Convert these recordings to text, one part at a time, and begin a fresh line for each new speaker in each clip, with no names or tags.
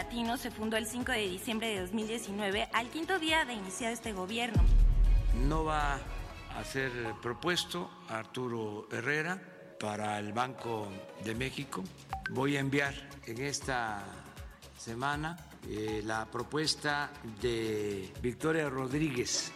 Latino se fundó el 5 de diciembre de 2019, al quinto día de iniciar este gobierno.
No va a ser propuesto Arturo Herrera para el Banco de México. Voy a enviar en esta semana eh, la propuesta de Victoria Rodríguez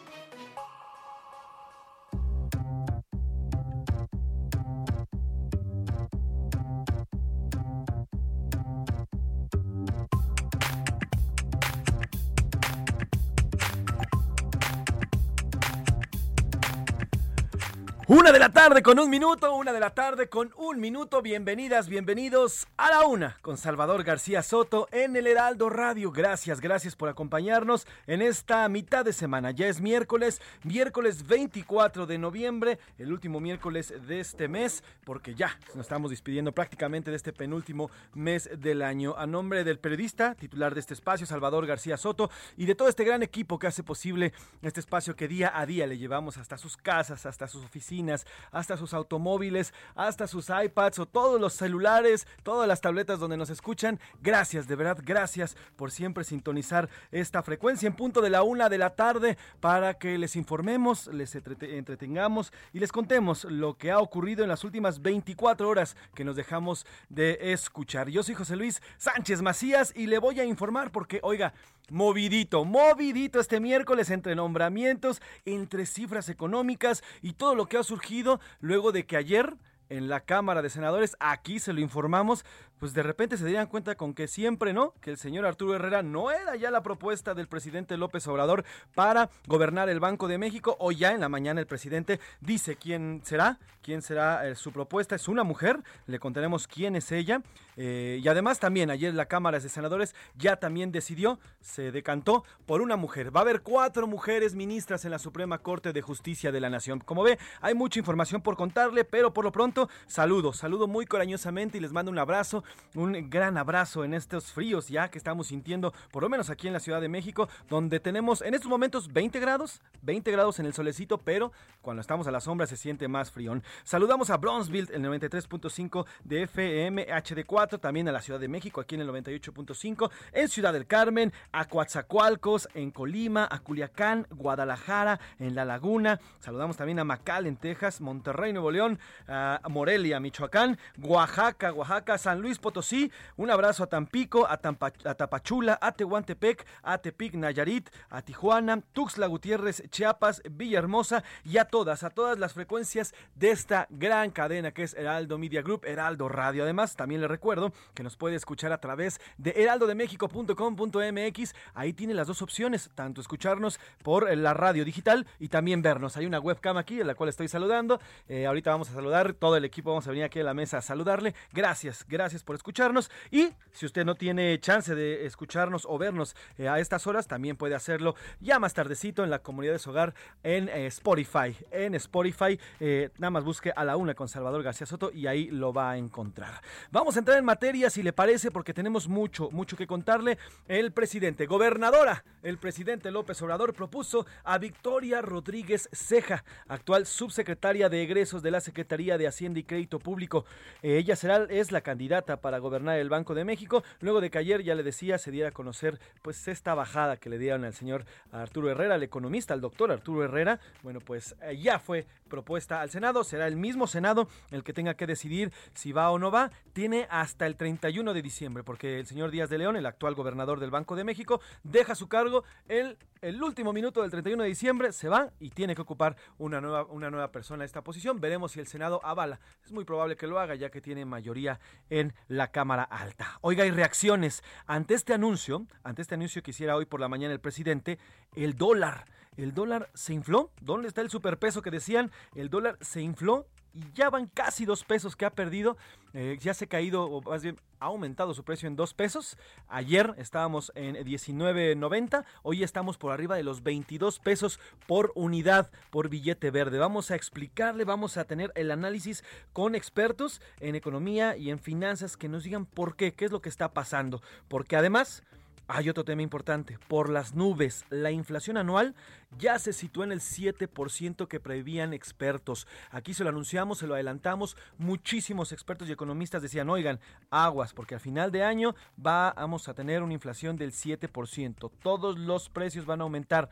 Una de la tarde con un minuto, una de la tarde con un minuto. Bienvenidas, bienvenidos a la una con Salvador García Soto en el Heraldo Radio. Gracias, gracias por acompañarnos en esta mitad de semana. Ya es miércoles, miércoles 24 de noviembre, el último miércoles de este mes, porque ya nos estamos despidiendo prácticamente de este penúltimo mes del año. A nombre del periodista, titular de este espacio, Salvador García Soto, y de todo este gran equipo que hace posible este espacio que día a día le llevamos hasta sus casas, hasta sus oficinas hasta sus automóviles, hasta sus iPads o todos los celulares, todas las tabletas donde nos escuchan. Gracias, de verdad, gracias por siempre sintonizar esta frecuencia en punto de la una de la tarde para que les informemos, les entrete- entretengamos y les contemos lo que ha ocurrido en las últimas 24 horas que nos dejamos de escuchar. Yo soy José Luis Sánchez Macías y le voy a informar porque, oiga, Movidito, movidito este miércoles entre nombramientos, entre cifras económicas y todo lo que ha surgido luego de que ayer en la Cámara de Senadores, aquí se lo informamos, pues de repente se dieran cuenta con que siempre, ¿no? Que el señor Arturo Herrera no era ya la propuesta del presidente López Obrador para gobernar el Banco de México. Hoy ya en la mañana el presidente dice quién será, quién será eh, su propuesta. Es una mujer, le contaremos quién es ella. Eh, y además también ayer la Cámara de Senadores ya también decidió, se decantó por una mujer. Va a haber cuatro mujeres ministras en la Suprema Corte de Justicia de la Nación. Como ve, hay mucha información por contarle, pero por lo pronto saludo, saludo muy cariñosamente y les mando un abrazo, un gran abrazo en estos fríos ya que estamos sintiendo, por lo menos aquí en la Ciudad de México, donde tenemos en estos momentos 20 grados, 20 grados en el solecito, pero cuando estamos a la sombra se siente más fríón. Saludamos a Bronzeville, el 93.5 de FM HD4, también a la Ciudad de México, aquí en el 98.5, en Ciudad del Carmen, a Coatzacoalcos, en Colima, a Culiacán, Guadalajara, en La Laguna. Saludamos también a Macal, en Texas, Monterrey, Nuevo León, a Morelia, Michoacán, Oaxaca, Oaxaca, San Luis Potosí. Un abrazo a Tampico, a, Tampa- a Tapachula, a Tehuantepec, a Tepic, Nayarit, a Tijuana, Tuxtla Gutiérrez, Chiapas, Villahermosa y a todas, a todas las frecuencias de esta gran cadena que es Heraldo Media Group, Heraldo Radio. Además, también le recuerdo que nos puede escuchar a través de heraldodemexico.com.mx. Ahí tiene las dos opciones, tanto escucharnos por la radio digital y también vernos. Hay una webcam aquí en la cual estoy saludando. Eh, ahorita vamos a saludar, todo el equipo vamos a venir aquí a la mesa a saludarle. Gracias, gracias por escucharnos. Y si usted no tiene chance de escucharnos o vernos eh, a estas horas, también puede hacerlo ya más tardecito en la comunidad de su hogar en eh, Spotify. En Spotify, eh, nada más busque a la una con Salvador García Soto y ahí lo va a encontrar. Vamos a entrar en materia, si le parece, porque tenemos mucho, mucho que contarle. El presidente, gobernadora, el presidente López Obrador propuso a Victoria Rodríguez Ceja, actual subsecretaria de egresos de la Secretaría de Hacienda Hacienda y Crédito Público. Eh, ella será, es la candidata para gobernar el Banco de México, luego de que ayer, ya le decía, se diera a conocer pues esta bajada que le dieron al señor Arturo Herrera, el economista, al doctor Arturo Herrera. Bueno, pues eh, ya fue propuesta al Senado, será el mismo Senado el que tenga que decidir si va o no va. Tiene hasta el 31 de diciembre, porque el señor Díaz de León, el actual gobernador del Banco de México, deja su cargo el, el último minuto del 31 de diciembre, se va y tiene que ocupar una nueva, una nueva persona esta posición. Veremos si el Senado avala. Es muy probable que lo haga, ya que tiene mayoría en la Cámara Alta. Oiga, hay reacciones ante este anuncio, ante este anuncio que hiciera hoy por la mañana el presidente, el dólar. El dólar se infló. ¿Dónde está el superpeso que decían? El dólar se infló y ya van casi dos pesos que ha perdido. Eh, ya se ha caído, o más bien ha aumentado su precio en dos pesos. Ayer estábamos en 19.90, hoy estamos por arriba de los 22 pesos por unidad por billete verde. Vamos a explicarle, vamos a tener el análisis con expertos en economía y en finanzas que nos digan por qué, qué es lo que está pasando. Porque además... Hay otro tema importante, por las nubes, la inflación anual ya se sitúa en el 7% que prevían expertos. Aquí se lo anunciamos, se lo adelantamos, muchísimos expertos y economistas decían, oigan, aguas, porque al final de año vamos a tener una inflación del 7%, todos los precios van a aumentar.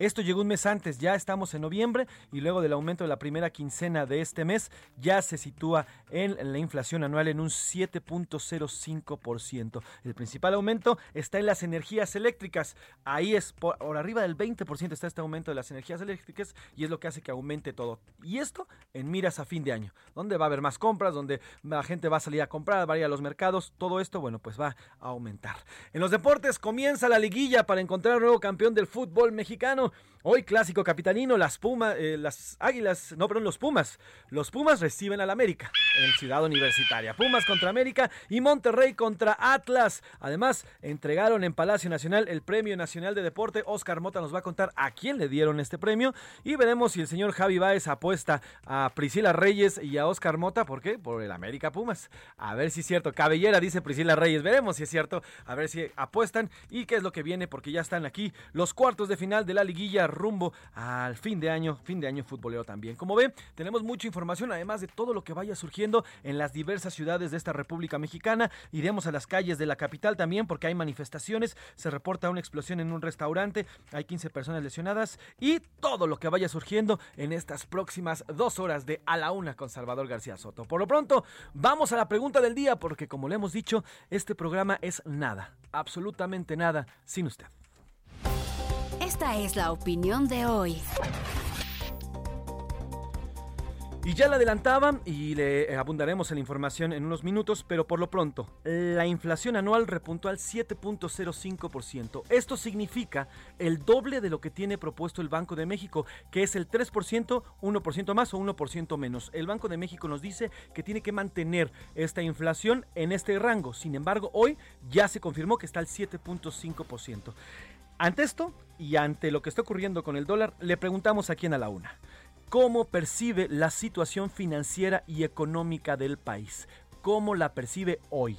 Esto llegó un mes antes, ya estamos en noviembre y luego del aumento de la primera quincena de este mes ya se sitúa en la inflación anual en un 7.05%. El principal aumento está en las energías eléctricas. Ahí es por, arriba del 20% está este aumento de las energías eléctricas y es lo que hace que aumente todo. Y esto en miras a fin de año, donde va a haber más compras, donde la gente va a salir a comprar, va a ir a los mercados, todo esto, bueno, pues va a aumentar. En los deportes comienza la liguilla para encontrar un nuevo campeón del fútbol mexicano. Hoy clásico capitanino, las Pumas, eh, las Águilas, no, perdón, los Pumas. Los Pumas reciben al América en Ciudad Universitaria. Pumas contra América y Monterrey contra Atlas. Además, entregaron en Palacio Nacional el Premio Nacional de Deporte. Oscar Mota nos va a contar a quién le dieron este premio y veremos si el señor Javi Báez apuesta a Priscila Reyes y a Oscar Mota. ¿Por qué? Por el América Pumas. A ver si es cierto. Cabellera, dice Priscila Reyes. Veremos si es cierto. A ver si apuestan y qué es lo que viene porque ya están aquí los cuartos de final de la liguilla rumbo al fin de año, fin de año futbolero también. Como ven, tenemos mucha información, además de todo lo que vaya surgiendo en las diversas ciudades de esta República Mexicana. Iremos a las calles de la capital también porque hay manifestaciones, se reporta una explosión en un restaurante, hay 15 personas lesionadas y todo lo que vaya surgiendo en estas próximas dos horas de A la Una con Salvador García Soto. Por lo pronto, vamos a la pregunta del día porque como le hemos dicho, este programa es nada, absolutamente nada sin usted.
Esta es la opinión de hoy.
Y ya la adelantaban y le abundaremos en la información en unos minutos, pero por lo pronto, la inflación anual repuntó al 7.05%. Esto significa el doble de lo que tiene propuesto el Banco de México, que es el 3%, 1% más o 1% menos. El Banco de México nos dice que tiene que mantener esta inflación en este rango. Sin embargo, hoy ya se confirmó que está al 7.5%. Ante esto y ante lo que está ocurriendo con el dólar, le preguntamos aquí en A la Una, ¿cómo percibe la situación financiera y económica del país? ¿Cómo la percibe hoy?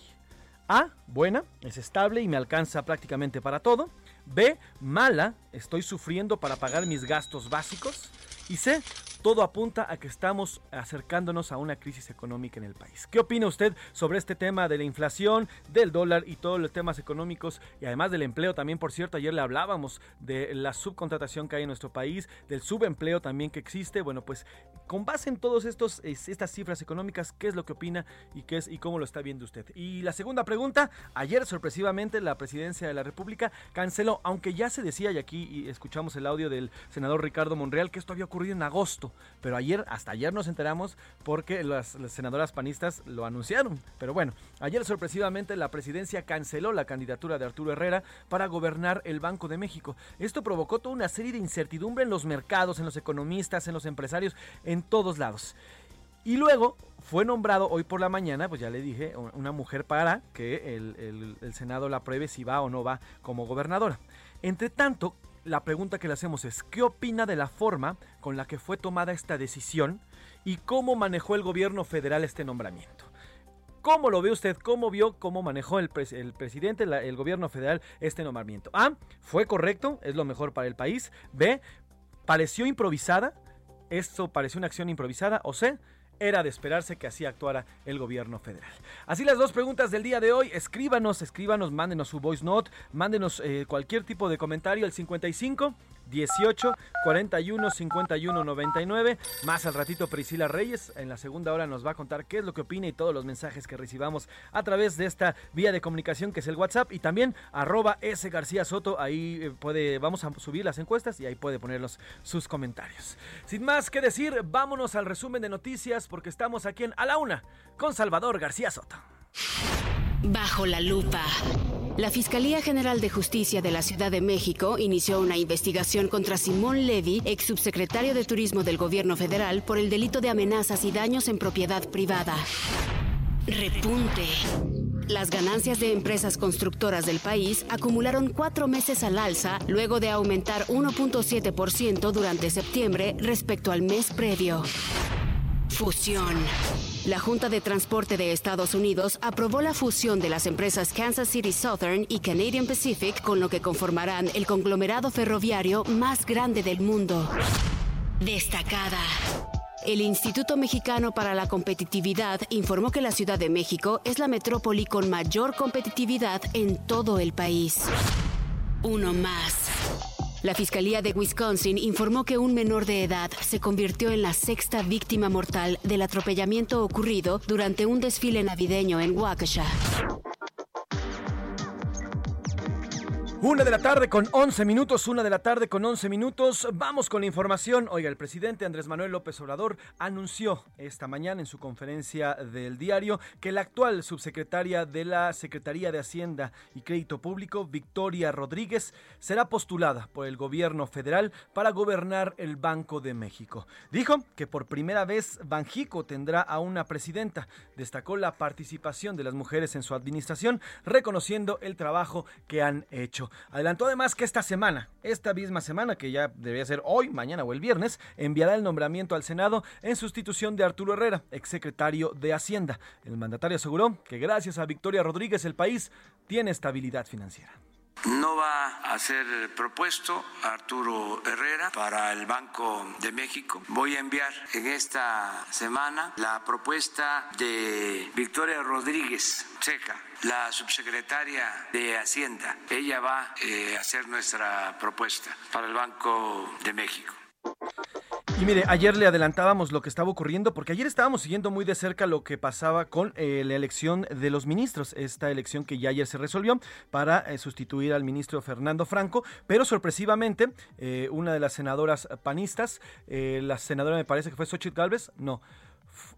A, buena, es estable y me alcanza prácticamente para todo. B, mala, estoy sufriendo para pagar mis gastos básicos. Y C, todo apunta a que estamos acercándonos a una crisis económica en el país. ¿Qué opina usted sobre este tema de la inflación, del dólar y todos los temas económicos y además del empleo también, por cierto, ayer le hablábamos de la subcontratación que hay en nuestro país, del subempleo también que existe. Bueno, pues con base en todas estas cifras económicas, ¿qué es lo que opina y qué es y cómo lo está viendo usted? Y la segunda pregunta, ayer sorpresivamente la presidencia de la República canceló, aunque ya se decía y aquí escuchamos el audio del senador Ricardo Monreal que esto había ocurrido en agosto pero ayer, hasta ayer nos enteramos porque las, senadoras panistas lo anunciaron. Pero bueno, ayer sorpresivamente la presidencia canceló la candidatura de Arturo Herrera para gobernar el Banco de México. Esto provocó toda una serie de incertidumbre en los mercados, en los economistas, en los empresarios, en todos lados. Y luego fue nombrado hoy por la mañana, pues ya le dije, una mujer para que el Senado la apruebe si va o no va como gobernadora. Entre tanto, la pregunta que le hacemos es, ¿qué opina de la forma con la que fue tomada esta decisión y cómo manejó el gobierno federal este nombramiento? ¿Cómo lo ve usted? ¿Cómo vio cómo manejó el, pres el presidente, el gobierno federal este nombramiento? A, fue correcto, es lo mejor para el país. B, pareció improvisada, esto pareció una acción improvisada. O C, era de esperarse que así actuara el gobierno federal. Así las dos preguntas del día de hoy. Escríbanos, escríbanos, mándenos su voice note, mándenos eh, cualquier tipo de comentario al 55 18 41 51 99. Más al ratito Priscila Reyes en la segunda hora nos va a contar qué es lo que opina y todos los mensajes que recibamos a través de esta vía de comunicación que es el WhatsApp y también arroba S García Soto. Ahí eh, puede, vamos a subir las encuestas y ahí puede ponernos sus comentarios. Sin más que decir, vámonos al resumen de noticias porque estamos aquí en A la Una con Salvador García Soto.
Bajo la lupa. La Fiscalía General de Justicia de la Ciudad de México inició una investigación contra Simón Levy, ex subsecretario de Turismo del Gobierno Federal, por el delito de amenazas y daños en propiedad privada. Repunte. Las ganancias de empresas constructoras del país acumularon cuatro meses al alza luego de aumentar 1.7% durante septiembre respecto al mes previo. Fusión. La Junta de Transporte de Estados Unidos aprobó la fusión de las empresas Kansas City Southern y Canadian Pacific, con lo que conformarán el conglomerado ferroviario más grande del mundo. Destacada. El Instituto Mexicano para la Competitividad informó que la Ciudad de México es la metrópoli con mayor competitividad en todo el país. Uno más. La Fiscalía de Wisconsin informó que un menor de edad se convirtió en la sexta víctima mortal del atropellamiento ocurrido durante un desfile navideño en Waukesha.
Una de la tarde con 11 minutos, una de la tarde con 11 minutos. Vamos con la información. Oiga, el presidente Andrés Manuel López Obrador anunció esta mañana en su conferencia del diario que la actual subsecretaria de la Secretaría de Hacienda y Crédito Público, Victoria Rodríguez, será postulada por el gobierno federal para gobernar el Banco de México. Dijo que por primera vez Banjico tendrá a una presidenta. Destacó la participación de las mujeres en su administración, reconociendo el trabajo que han hecho. Adelantó además que esta semana, esta misma semana, que ya debería ser hoy, mañana o el viernes, enviará el nombramiento al Senado en sustitución de Arturo Herrera, exsecretario de Hacienda. El mandatario aseguró que gracias a Victoria Rodríguez el país tiene estabilidad financiera.
No va a ser propuesto Arturo Herrera para el Banco de México. Voy a enviar en esta semana la propuesta de Victoria Rodríguez Ceja, la subsecretaria de Hacienda. Ella va eh, a hacer nuestra propuesta para el Banco de México.
Y mire, ayer le adelantábamos lo que estaba ocurriendo, porque ayer estábamos siguiendo muy de cerca lo que pasaba con eh, la elección de los ministros, esta elección que ya ayer se resolvió para eh, sustituir al ministro Fernando Franco, pero sorpresivamente una de las senadoras panistas, la senadora me parece que fue Xochitl Galvez, no,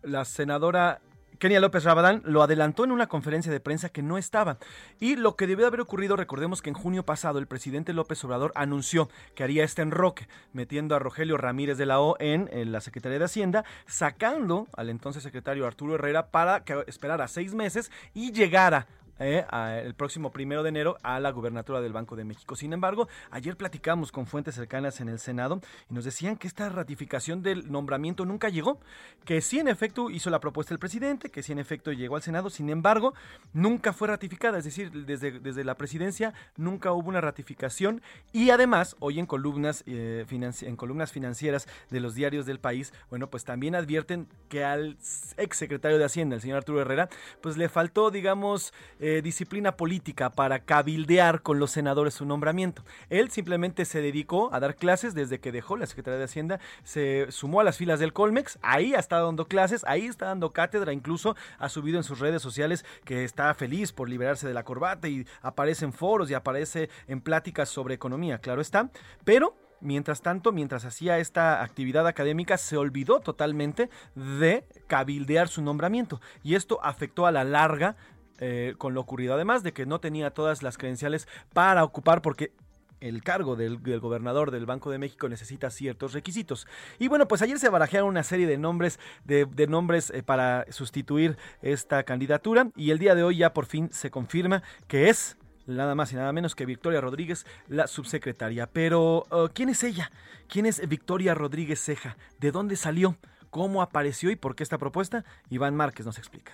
la senadora Kenia López Rabadán lo adelantó en una conferencia de prensa que no estaba. Y lo que debió haber ocurrido, recordemos que en junio pasado el presidente López Obrador anunció que haría este enroque, metiendo a Rogelio Ramírez de la O en, en la Secretaría de Hacienda, sacando al entonces secretario Arturo Herrera para que esperara seis meses y llegara eh, el próximo primero de enero a la gubernatura del Banco de México. Sin embargo, ayer platicamos con fuentes cercanas en el Senado y nos decían que esta ratificación del nombramiento nunca llegó, que sí en efecto hizo la propuesta el presidente, que sí en efecto llegó al Senado, sin embargo, nunca fue ratificada, es decir, desde, desde la presidencia nunca hubo una ratificación y además, hoy en columnas, eh, en columnas financieras de los diarios del país, bueno, pues también advierten que al ex secretario de Hacienda, el señor Arturo Herrera, pues le faltó, digamos, disciplina política para cabildear con los senadores su nombramiento. Él simplemente se dedicó a dar clases desde que dejó la Secretaría de Hacienda, se sumó a las filas del Colmex, ahí ha estado dando clases, ahí está dando cátedra, incluso ha subido en sus redes sociales que está feliz por liberarse de la corbata y aparece en foros y aparece en pláticas sobre economía, claro está, pero Mientras tanto, mientras hacía esta actividad académica, se olvidó totalmente de cabildear su nombramiento. Y esto afectó a la larga eh, con lo ocurrido. Además de que no tenía todas las credenciales para ocupar, porque el cargo del, gobernador del Banco de México necesita ciertos requisitos. Y bueno, pues ayer se barajearon una serie de nombres, de, nombres eh, para sustituir esta candidatura. Y el día de hoy ya por fin se confirma que es nada más y nada menos que Victoria Rodríguez, la subsecretaria. Pero, uh, ¿quién es ella? ¿Quién es Victoria Rodríguez Ceja? ¿De dónde salió? ¿Cómo apareció y por qué esta propuesta? Iván Márquez nos explica.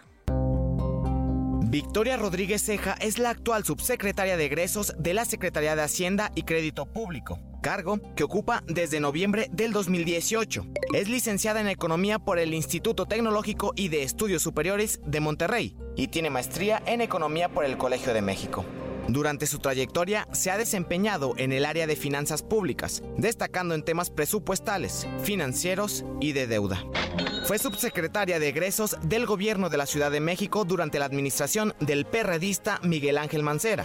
Victoria Rodríguez Ceja es la actual subsecretaria de egresos de la Secretaría de Hacienda y Crédito Público. cargo que ocupa desde noviembre del 2018. Es licenciada en Economía por el Instituto Tecnológico y de Estudios Superiores de Monterrey y tiene maestría en Economía por el Colegio de México. Durante su trayectoria se ha desempeñado en el área de finanzas públicas, destacando en temas presupuestales, financieros y de deuda. Fue subsecretaria de egresos del gobierno de la Ciudad de México durante la administración del perredista Miguel Ángel Mancera.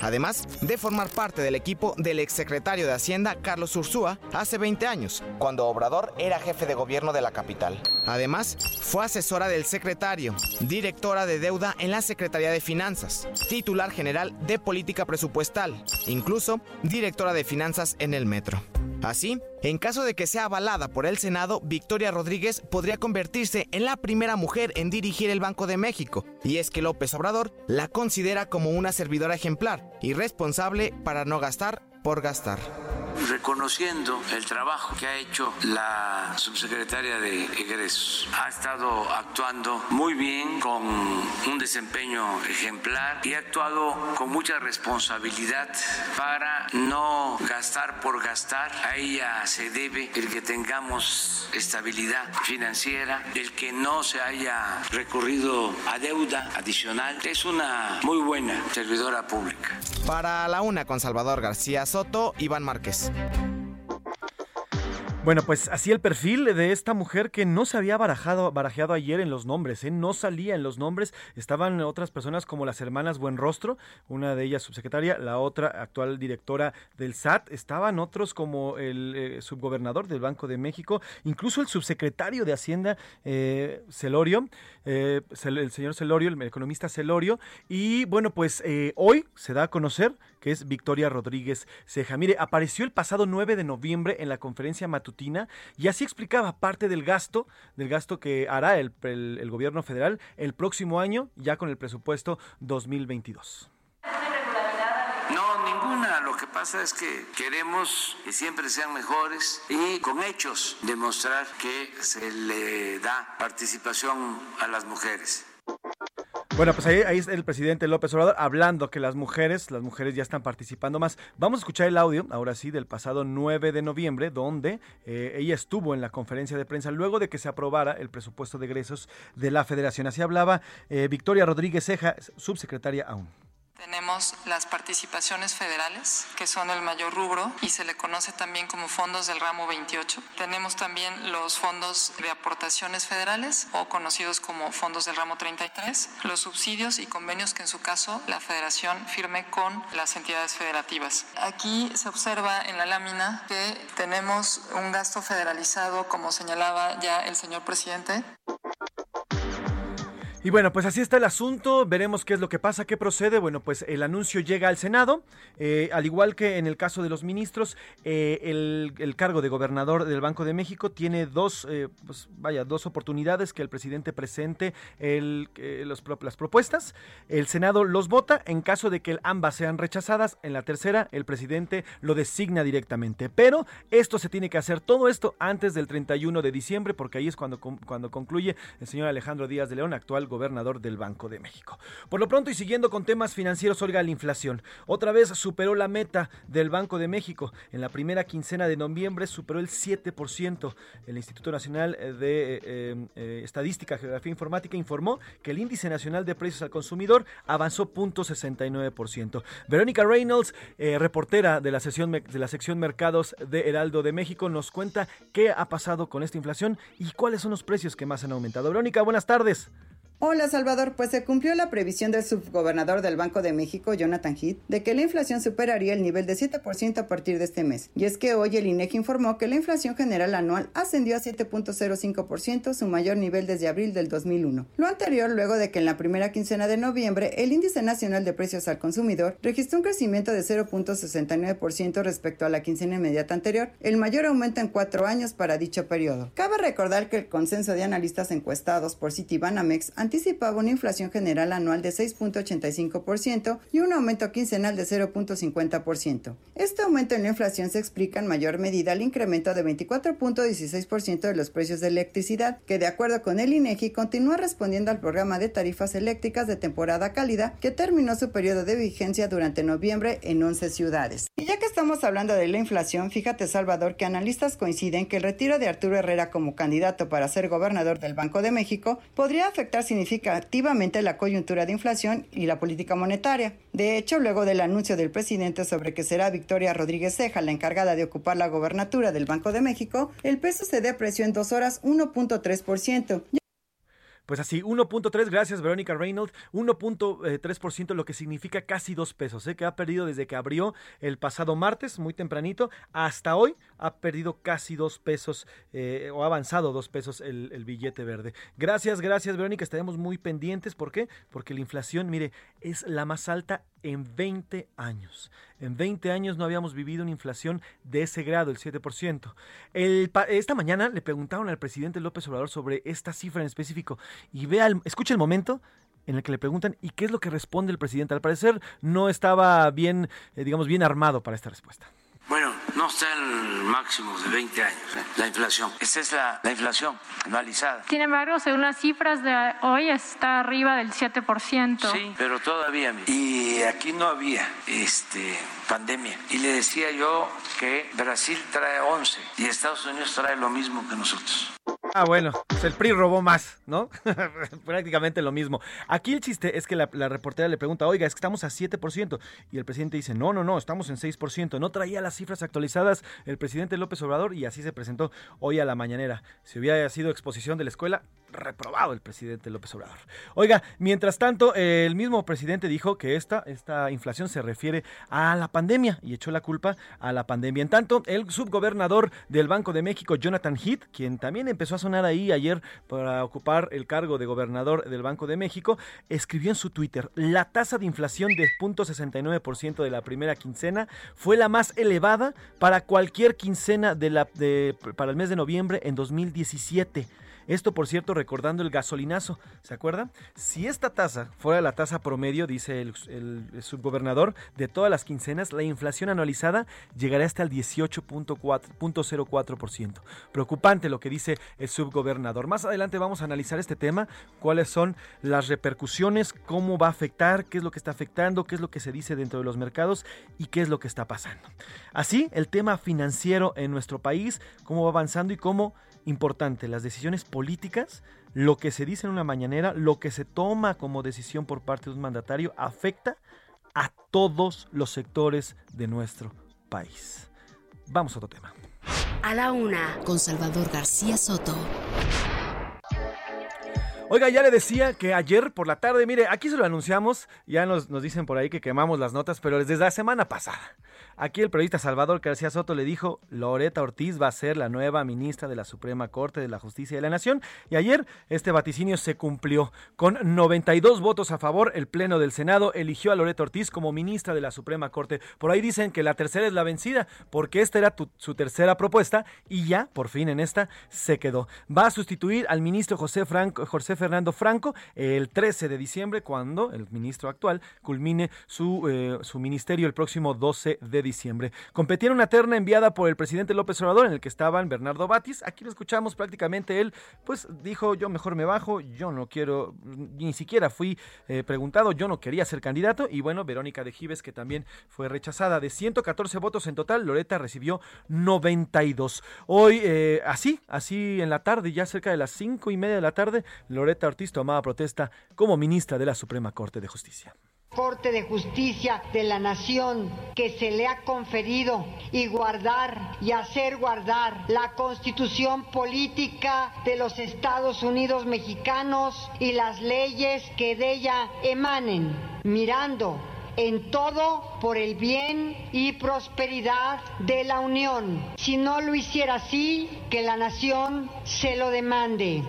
Además de formar parte del equipo del exsecretario de Hacienda Carlos Ursúa hace 20 años, cuando Obrador era jefe de gobierno de la capital. Además, fue asesora del secretario, directora de deuda en la Secretaría de Finanzas, titular general de política presupuestal, incluso directora de finanzas en el metro. Así, en caso de que sea avalada por el Senado, Victoria Rodríguez podría convertirse en la primera mujer en dirigir el Banco de México, y es que López Obrador la considera como una servidora ejemplar y responsable para no gastar por gastar
reconociendo el trabajo que ha hecho la subsecretaria de egresos. Ha estado actuando muy bien, con un desempeño ejemplar y ha actuado con mucha responsabilidad para no gastar por gastar. A ella se debe el que tengamos estabilidad financiera, el que no se haya recurrido a deuda adicional. Es una muy buena servidora pública.
Para la una con Salvador García Soto, Iván Márquez.
Bueno, pues así el perfil de esta mujer que no se había barajado, barajeado ayer en los nombres, ¿eh? no salía en los nombres, estaban otras personas como las hermanas Buenrostro, una de ellas subsecretaria, la otra actual directora del SAT, estaban otros como el eh, subgobernador del Banco de México, incluso el subsecretario de Hacienda, eh, Celorio, eh, el señor Celorio, el economista Celorio, y bueno, pues hoy se da a conocer que es Victoria Rodríguez Ceja. Mire, apareció el pasado 9 de noviembre en la conferencia matutina y así explicaba parte del gasto, del gasto que hará el, el gobierno federal el próximo año, ya con el presupuesto 2022.
No, ninguna. Lo que pasa es que queremos que siempre sean mejores y con hechos demostrar que se le da participación a las mujeres.
Bueno, pues ahí, ahí el presidente López Obrador hablando que las mujeres, las mujeres ya están participando más. Vamos a escuchar el audio, ahora sí, del pasado 9 de noviembre, donde eh, ella estuvo en la conferencia de prensa luego de que se aprobara el presupuesto de egresos de la federación. Así hablaba eh, Victoria Rodríguez Ceja, subsecretaria aún.
Tenemos las participaciones federales, que son el mayor rubro y se le conoce también como fondos del ramo 28. Tenemos también los fondos de aportaciones federales o conocidos como fondos del ramo 33, los subsidios y convenios que en su caso la federación firme con las entidades federativas. Aquí se observa en la lámina que tenemos un gasto federalizado, como señalaba ya el señor presidente,
y bueno, pues así está el asunto, veremos qué es lo que pasa, qué procede. Bueno, pues el anuncio llega al Senado, eh, al igual que en el caso de los ministros, eh, el, cargo de gobernador del Banco de México tiene dos, eh, pues vaya, dos oportunidades que el presidente presente el, los, las propuestas. El Senado los vota, en caso de que ambas sean rechazadas, en la tercera el presidente lo designa directamente. Pero esto se tiene que hacer, todo esto antes del 31 de diciembre, porque ahí es cuando, cuando concluye el señor Alejandro Díaz de León, actual gobernador del Banco de México. Por lo pronto y siguiendo con temas financieros, oiga, la inflación. Otra vez superó la meta del Banco de México. En la primera quincena de noviembre superó el 7%. El Instituto Nacional de eh, eh, Estadística, Geografía e Informática informó que el índice nacional de precios al consumidor avanzó 0.69%. Verónica Reynolds, eh, reportera de la, de la sección Mercados de Heraldo de México, nos cuenta qué ha pasado con esta inflación y cuáles son los precios que más han aumentado. Verónica, buenas tardes.
Hola Salvador, pues se cumplió la previsión del subgobernador del Banco de México, Jonathan Heath, de que la inflación superaría el nivel de 7% a partir de este mes. Y es que hoy el INEGI informó que la inflación general anual ascendió a 7.05%, su mayor nivel desde abril del 2001. Lo anterior luego de que en la primera quincena de noviembre el índice nacional de precios al consumidor registró un crecimiento de 0.69% respecto a la quincena inmediata anterior, el mayor aumento en cuatro años para dicho periodo. Cabe recordar que el consenso de analistas encuestados por Citibanamex anticipaba una inflación general anual de 6.85% y un aumento quincenal de 0.50%. Este aumento en la inflación se explica en mayor medida al incremento de 24.16% de los precios de electricidad, que de acuerdo con el INEGI continúa respondiendo al programa de tarifas eléctricas de temporada cálida que terminó su periodo de vigencia durante noviembre en 11 ciudades. Y ya que estamos hablando de la inflación, fíjate Salvador que analistas coinciden que el retiro de Arturo Herrera como candidato para ser gobernador del Banco de México podría afectar significativamente la coyuntura de inflación y la política monetaria. De hecho, luego del anuncio del presidente sobre que será Victoria Rodríguez Ceja la encargada de ocupar la gobernatura del Banco de México, el peso se depreció en dos horas 1.3%.
Pues así, 1.3, gracias Verónica Reynolds, 1.3%, lo que significa casi dos pesos, ¿eh? que ha perdido desde que abrió el pasado martes, muy tempranito, hasta hoy ha perdido casi dos pesos eh, o ha avanzado dos pesos el, billete verde. Gracias, gracias Verónica, estaremos muy pendientes, ¿por qué? Porque la inflación, mire, es la más alta en 20 años. En 20 años no habíamos vivido una inflación de ese grado, el 7%. El, esta mañana le preguntaron al presidente López Obrador sobre esta cifra en específico y vea, el, escucha el momento en el que le preguntan y qué es lo que responde el presidente. Al parecer no estaba bien, eh, digamos, bien armado para esta respuesta.
Bueno, no está en el máximo de 20 años la inflación. Esa es la, la, inflación anualizada.
Sin embargo, según las cifras de hoy, está arriba del 7%.
Sí, pero todavía. Y aquí no había este, pandemia. Y le decía yo que Brasil trae 11 y Estados Unidos trae lo mismo que nosotros.
Ah, bueno, pues el PRI robó más, ¿no? Prácticamente lo mismo. Aquí el chiste es que la, reportera le pregunta, oiga, es que estamos a 7%. Y el presidente dice, no, no, no, estamos en 6%. No traía las cifras actualizadas el presidente López Obrador y así se presentó hoy a la mañanera. Si hubiera sido exposición de la escuela, reprobado el presidente López Obrador. Oiga, mientras tanto, el mismo presidente dijo que esta, esta inflación se refiere a la pandemia y echó la culpa a la pandemia. En tanto, el subgobernador del Banco de México, Jonathan Heath, quien también empezó a sonar ahí ayer para ocupar el cargo de gobernador del Banco de México, escribió en su Twitter, la tasa de inflación de 0.69% de la primera quincena fue la más elevada para cualquier quincena de la, de, para el mes de noviembre en 2017. Esto, por cierto, recordando el gasolinazo, ¿se acuerdan? Si esta tasa fuera la tasa promedio, dice el, subgobernador, de todas las quincenas, la inflación anualizada llegaría hasta el 18.04%. Preocupante lo que dice el subgobernador. Más adelante vamos a analizar este tema, cuáles son las repercusiones, cómo va a afectar, qué es lo que está afectando, qué es lo que se dice dentro de los mercados y qué es lo que está pasando. Así, el tema financiero en nuestro país, cómo va avanzando y cómo importante, las decisiones políticas, lo que se dice en una mañanera, lo que se toma como decisión por parte de un mandatario, afecta a todos los sectores de nuestro país. Vamos a otro tema.
A la una, con Salvador García Soto.
Oiga, ya le decía que ayer por la tarde, mire, aquí se lo anunciamos, ya nos, dicen por ahí que quemamos las notas, pero desde la semana pasada. Aquí el periodista Salvador García Soto le dijo, Loreta Ortiz va a ser la nueva ministra de la Suprema Corte de la Justicia de la Nación. Y ayer este vaticinio se cumplió. Con 92 votos a favor, el Pleno del Senado eligió a Loreta Ortiz como ministra de la Suprema Corte. Por ahí dicen que la tercera es la vencida, porque esta era su tercera propuesta y ya, por fin en esta, se quedó. Va a sustituir al ministro José, Franco, Fernando Franco el 13 de diciembre, cuando el ministro actual culmine su, eh, su ministerio el próximo 12 de diciembre. Competía en una terna enviada por el presidente López Obrador, en el que estaban Bernardo Batis. Aquí lo escuchamos prácticamente él, pues dijo: Yo mejor me bajo, yo no quiero, ni siquiera fui eh, preguntado, yo no quería ser candidato. Y bueno, Verónica de Gives, que también fue rechazada. De 114 votos en total, Loreta recibió 92. Hoy, eh, así, así en la tarde, ya cerca de las cinco y media de la tarde, Loreta Ortiz tomaba protesta como ministra de la Suprema Corte de Justicia.
Corte de Justicia de la Nación que se le ha conferido y guardar y hacer guardar la constitución política de los Estados Unidos mexicanos y las leyes que de ella emanen, mirando en todo por el bien y prosperidad de la Unión. Si no lo hiciera así, que la nación se lo demande.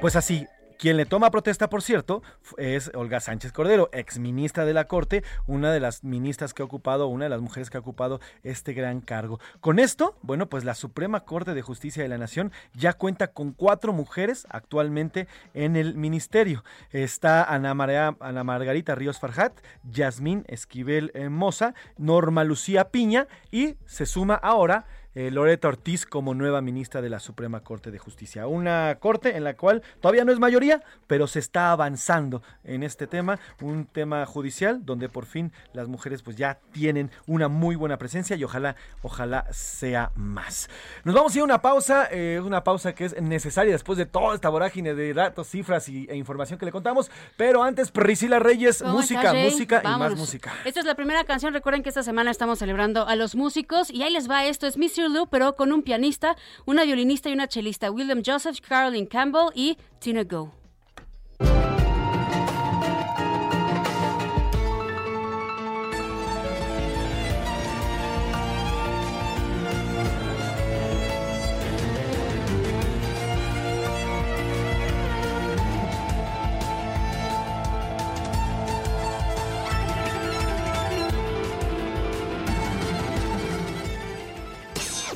Pues así, Quien le toma protesta, por cierto, es Olga Sánchez Cordero, ex ministra de la Corte, una de las ministras que ha ocupado, una de las mujeres que ha ocupado este gran cargo. Con esto, bueno, pues la Suprema Corte de Justicia de la Nación ya cuenta con cuatro mujeres actualmente en el ministerio. Está Ana, María, Ana Margarita Ríos Farjat, Yasmín Esquivel eh, Moza, Norma Lucía Piña y se suma ahora eh, Loreta Ortiz como nueva ministra de la Suprema Corte de Justicia. Una corte en la cual todavía no es mayoría, pero se está avanzando en este tema, un tema judicial donde por fin las mujeres pues ya tienen una muy buena presencia y ojalá, ojalá sea más. Nos vamos a ir a una pausa, eh, una pausa que es necesaria después de toda esta vorágine de datos, cifras y, e información que le contamos, pero antes Priscila Reyes, música, música y más música.
Esta es la primera canción, recuerden que esta semana estamos celebrando a los músicos y ahí les va esto, es Mr. Pero con un pianista, una violinista y una chelista, William Joseph, Carolyn Campbell y Tina Go.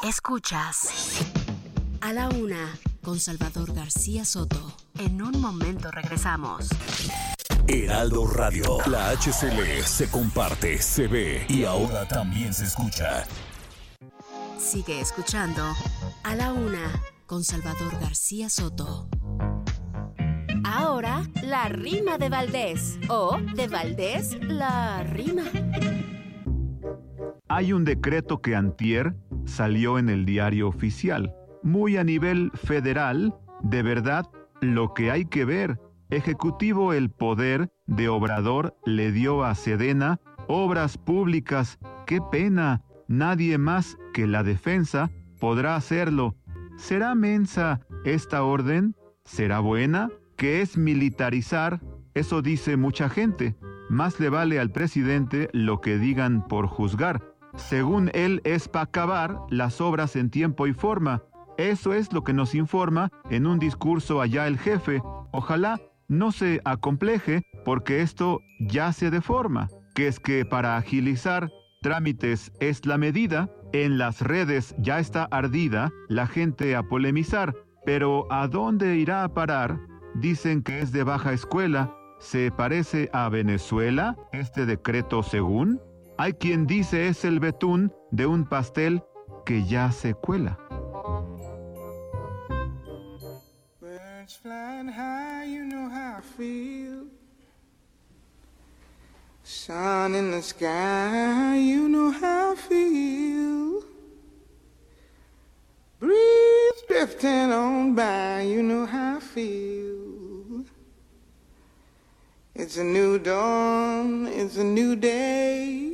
Escuchas a la una con Salvador García Soto. En un momento regresamos.
Heraldo Radio, la HCL se comparte, se ve y ahora también se escucha.
Sigue escuchando a la una con Salvador García Soto. Ahora, la rima de Valdés. O de Valdés, la rima.
Hay un decreto que antier salió en el diario oficial. Muy a nivel federal, de verdad, lo que hay que ver. Ejecutivo el poder de Obrador le dio a Sedena obras públicas. ¡Qué pena! Nadie más que la defensa podrá hacerlo. ¿Será mensa esta orden? ¿Será buena? ¿Qué es militarizar? Eso dice mucha gente. Más le vale al presidente lo que digan por juzgar. Según él es para acabar las obras en tiempo y forma. Eso es lo que nos informa en un discurso allá el jefe. Ojalá no se acompleje porque esto ya se deforma, que es que para agilizar trámites es la medida, en las redes ya está ardida la gente a polemizar, pero ¿a dónde irá a parar? Dicen que es de baja escuela, ¿se parece a Venezuela este decreto según? Hay quien dice es el betún de un pastel que ya se cuela.
Birds flying high, you know how I feel. Sun in the sky, you know how I feel. Breeze drifting on by, you know how I feel. It's a new dawn, it's a new day.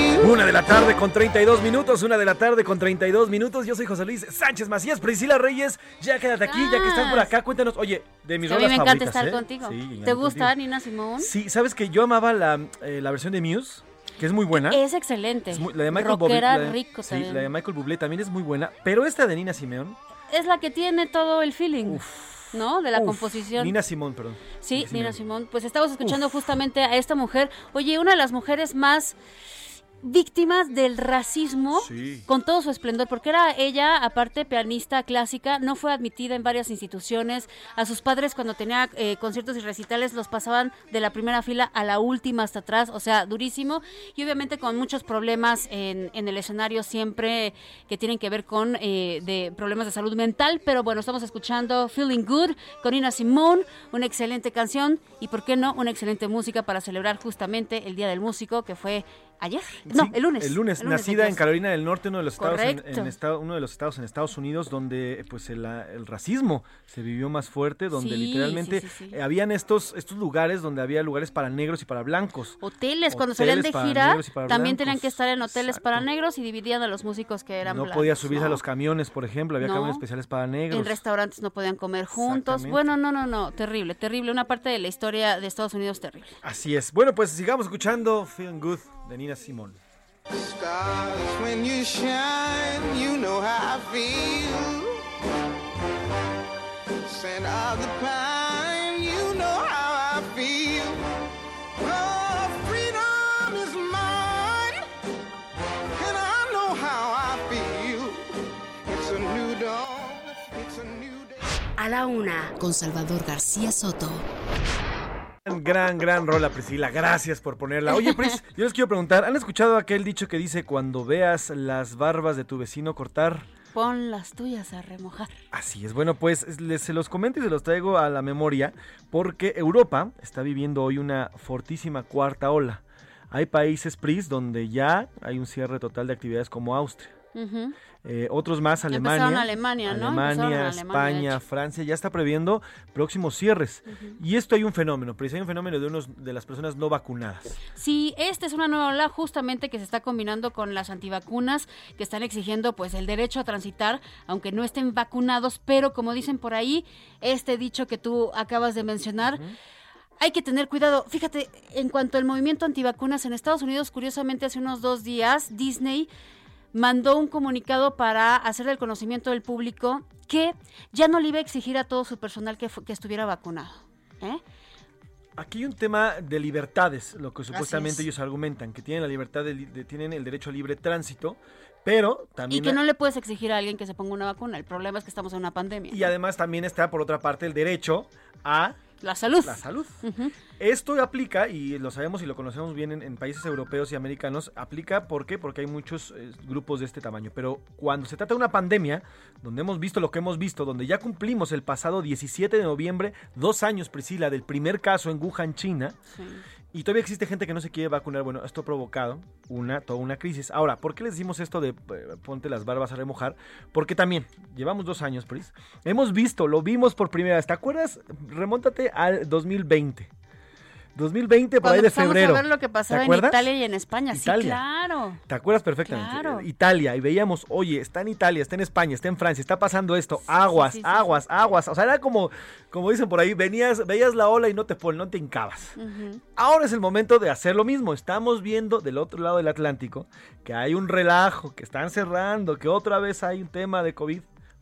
Una de la tarde con 32 minutos, una de la tarde con 32 minutos. Yo soy José Luis Sánchez Macías, Priscila Reyes. Ya quédate aquí, ya que estás por acá, cuéntanos. Oye, de mis
A mí
rolas
me encanta estar
¿eh?
contigo.
Sí,
¿Te
contigo.
gusta Nina Simón?
Sí, sabes que yo amaba la, eh, la versión de Muse, que es muy buena.
Es excelente.
Es muy- la de Michael Bublé.
Rockera
la de-
rico
sí,
también.
la de Michael Bublé también es muy buena, pero esta de Nina Simeón.
Es la que tiene todo el feeling, ¿no? De la
uf,
composición.
Nina Simón, perdón.
Sí, Nina Simón. Pues estamos escuchando justamente a esta mujer. Oye, una de las mujeres más víctimas del racismo
Sí.
con todo su esplendor, porque era ella, aparte pianista clásica, no fue admitida en varias instituciones. A sus padres cuando tenía eh, conciertos y recitales los pasaban de la primera fila a la última hasta atrás, o sea, durísimo. Y obviamente con muchos problemas en, en el escenario siempre que tienen que ver con eh, de problemas de salud mental. Pero bueno, estamos escuchando Feeling Good con Nina Simone, una excelente canción y, ¿por qué no?, una excelente música para celebrar justamente el Día del Músico que fue ayer. No,
Sí,
el lunes.
El lunes, nacida en
22.
Carolina del Norte, uno de los estados en, en estado- uno de los estados en Estados Unidos donde pues el, el racismo se vivió más fuerte, donde
Sí,
literalmente
sí,
eh, habían estos estos lugares donde había lugares para negros y para blancos.
Hoteles, cuando salían de
Hoteles
gira, también tenían que estar en hoteles para negros y dividían a los músicos que eran
No
blancos.
podía subirse a
¿no?
los camiones, por ejemplo, había
No.
camiones especiales para negros.
En restaurantes no podían comer juntos. Bueno, no, no, no, terrible, terrible. Una parte de la historia de Estados Unidos terrible.
Así es. Bueno, pues sigamos escuchando Feeling Good de Nina Simón.
Oh. A
la una, con Salvador García Soto.
Gran, gran rola, Priscila. Gracias por ponerla. Oye, Pris, yo les quiero preguntar, ¿han escuchado aquel dicho que dice cuando veas las barbas de tu vecino cortar?
Pon las tuyas a remojar.
Así es. Bueno, pues les, se los comento y se los traigo a la memoria porque Europa está viviendo hoy una fortísima cuarta ola. Hay países, Pris, donde ya hay un cierre total de actividades como Austria.
Ujú.
Eh, otros más, Alemania.
Alemania, ¿no?
Alemania, España. Francia, ya está previendo próximos cierres. Y esto hay un fenómeno, Pris, hay un fenómeno de unos de las personas no vacunadas.
Sí, esta es una nueva ola justamente que se está combinando con las antivacunas que están exigiendo pues el derecho a transitar, aunque no estén vacunados, pero como dicen por ahí, este dicho que tú acabas de mencionar, hay que tener cuidado. Fíjate, en cuanto al movimiento antivacunas en Estados Unidos, curiosamente hace unos dos días, Disney mandó un comunicado para hacer del conocimiento del público que ya no le iba a exigir a todo su personal que, estuviera vacunado. ¿eh?
Aquí hay un tema de libertades, lo que supuestamente
es.
ellos argumentan, que tienen la libertad de, li- de- tienen el derecho a libre tránsito, pero
Y
también
que no le puedes exigir a alguien que se ponga una vacuna. El problema es que estamos en una pandemia.
y además también está por otra parte el derecho a
La salud.
la salud. Esto aplica, y lo sabemos y lo conocemos bien en, en países europeos y americanos, aplica ¿por qué? Porque hay muchos eh, grupos de este tamaño. Pero cuando se trata de una pandemia, donde hemos visto lo que hemos visto, donde ya cumplimos el pasado 17 de noviembre, dos años, Priscila, del primer caso en Wuhan, China, y todavía existe gente que no se quiere vacunar. Bueno, esto ha provocado una, toda una crisis. Ahora, ¿por qué les decimos esto de eh, ponte las barbas a remojar? Porque también, llevamos dos años, Pris. Hemos visto, lo vimos por primera vez. ¿Te acuerdas? Remóntate al 2020. 2020 por
Cuando
ahí de febrero.
a ver lo que
¿Te
pasaba en? Italia y en España.
Italia.
Sí, claro.
¿Te acuerdas perfectamente?
Claro.
Italia, y veíamos, oye, está en Italia, está en España, está en Francia, está pasando esto, aguas,
sí, sí,
aguas, aguas. O sea, era como, como dicen por ahí, venías, veías la ola y no te pon, no te hincabas. Ahora es el momento de hacer lo mismo. Estamos viendo del otro lado del Atlántico que hay un relajo, que están cerrando, que otra vez hay un tema de COVID.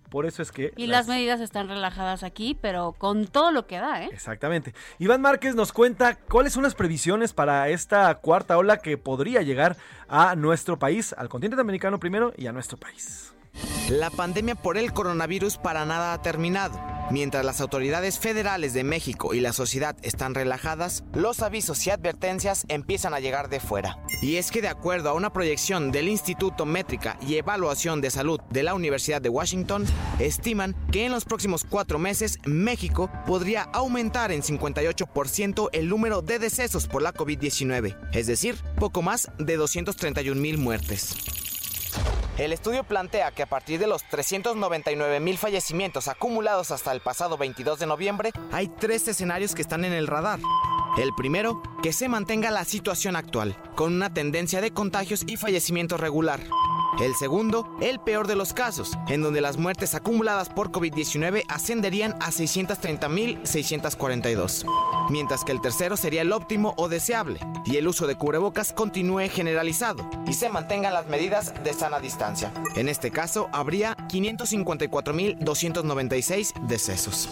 Por eso es que...
Y las medidas están relajadas aquí, pero con todo lo que da, ¿eh?
Exactamente. Iván Márquez nos cuenta cuáles son las previsiones para esta cuarta ola que podría llegar a nuestro país, al continente americano primero y a nuestro país.
La pandemia por el coronavirus para nada ha terminado. Mientras las autoridades federales de México y la sociedad están relajadas, los avisos y advertencias empiezan a llegar de fuera. Y es que de acuerdo a una proyección del Instituto Métrica y Evaluación de Salud de la Universidad de Washington, estiman que en los próximos cuatro meses México podría aumentar en 58% el número de decesos por la COVID-19, es decir, poco más de 231 mil muertes. El estudio plantea que a partir de los 399 mil fallecimientos acumulados hasta el pasado 22 de noviembre, hay tres escenarios que están en el radar. El primero, que se mantenga la situación actual, con una tendencia de contagios y fallecimientos regular. El segundo, el peor de los casos, en donde las muertes acumuladas por COVID-19 ascenderían a 630.642. Mientras que el tercero sería el óptimo o deseable, y el uso de cubrebocas continúe generalizado, y se mantengan las medidas de sana distancia. En este caso, habría 554.296 decesos.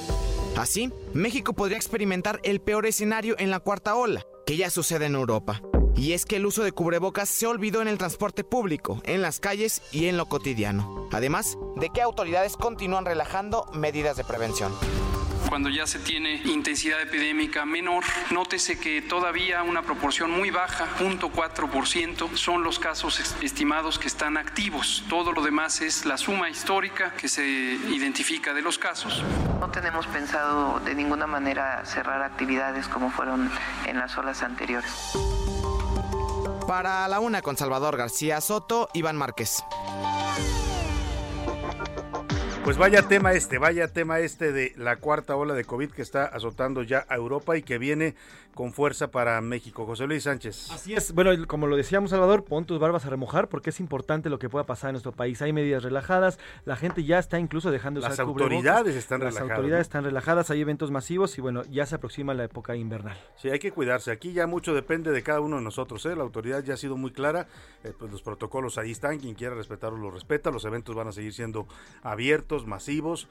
Así, México podría experimentar el peor escenario en la cuarta ola, que ya sucede en Europa. Y es que el uso de cubrebocas se olvidó en el transporte público, en las calles y en lo cotidiano. Además de que autoridades continúan relajando medidas de prevención.
Cuando ya se tiene intensidad epidémica menor, nótese que todavía una proporción muy baja, 0.4%, son los casos est- estimados que están activos. Todo lo demás es la suma histórica que se identifica de los casos.
No tenemos pensado de ninguna manera cerrar actividades como fueron en las olas anteriores.
Para la una con Salvador García Soto, Iván Márquez.
Pues vaya tema este, vaya tema este de la cuarta ola de COVID que está azotando ya a Europa y que viene con fuerza para México. José Luis Sánchez.
Así es. Bueno, como lo decíamos, Salvador, pon tus barbas a remojar porque es importante lo que pueda pasar en nuestro país. Hay medidas relajadas, la gente ya está incluso dejando de
Las autoridades están
Las
relajadas.
autoridades
¿no?
están relajadas, hay eventos masivos y bueno, ya se aproxima la época invernal.
Sí, hay que cuidarse. Aquí ya mucho depende de cada uno de nosotros. ¿eh? La autoridad ya ha sido muy clara. eh, pues los protocolos ahí están. Quien quiera respetarlos los respeta. Los eventos van a seguir siendo abiertos, masivos.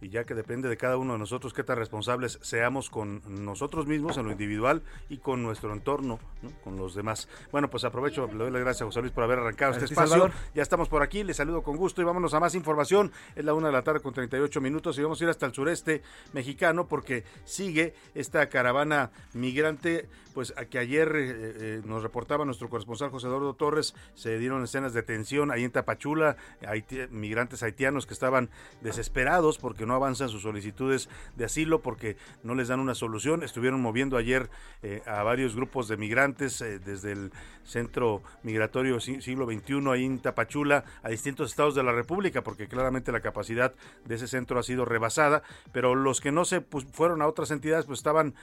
Y ya que depende de cada uno de nosotros qué tan responsables seamos con nosotros mismos en lo individual y con nuestro entorno, ¿no? con los demás. Bueno, pues aprovecho, le doy las gracias a José Luis por haber arrancado este espacio.
Salvador.
Ya estamos por aquí, les saludo con gusto y vámonos a más información. Es la una de la tarde con 38 minutos y vamos a ir hasta el sureste mexicano porque sigue esta caravana migrante, pues a que ayer eh, eh, nos reportaba nuestro corresponsal José Eduardo Torres, se dieron escenas de tensión ahí en Tapachula, migrantes haitianos que estaban desesperados porque no avanzan sus solicitudes de asilo, porque no les dan una solución. Estuvieron moviendo ayer eh, a varios grupos de migrantes desde el centro migratorio si- siglo XXI ahí en Tapachula a distintos estados de la República, porque claramente la capacidad de ese centro ha sido rebasada, pero los que no se pues, fueron a otras entidades pues estaban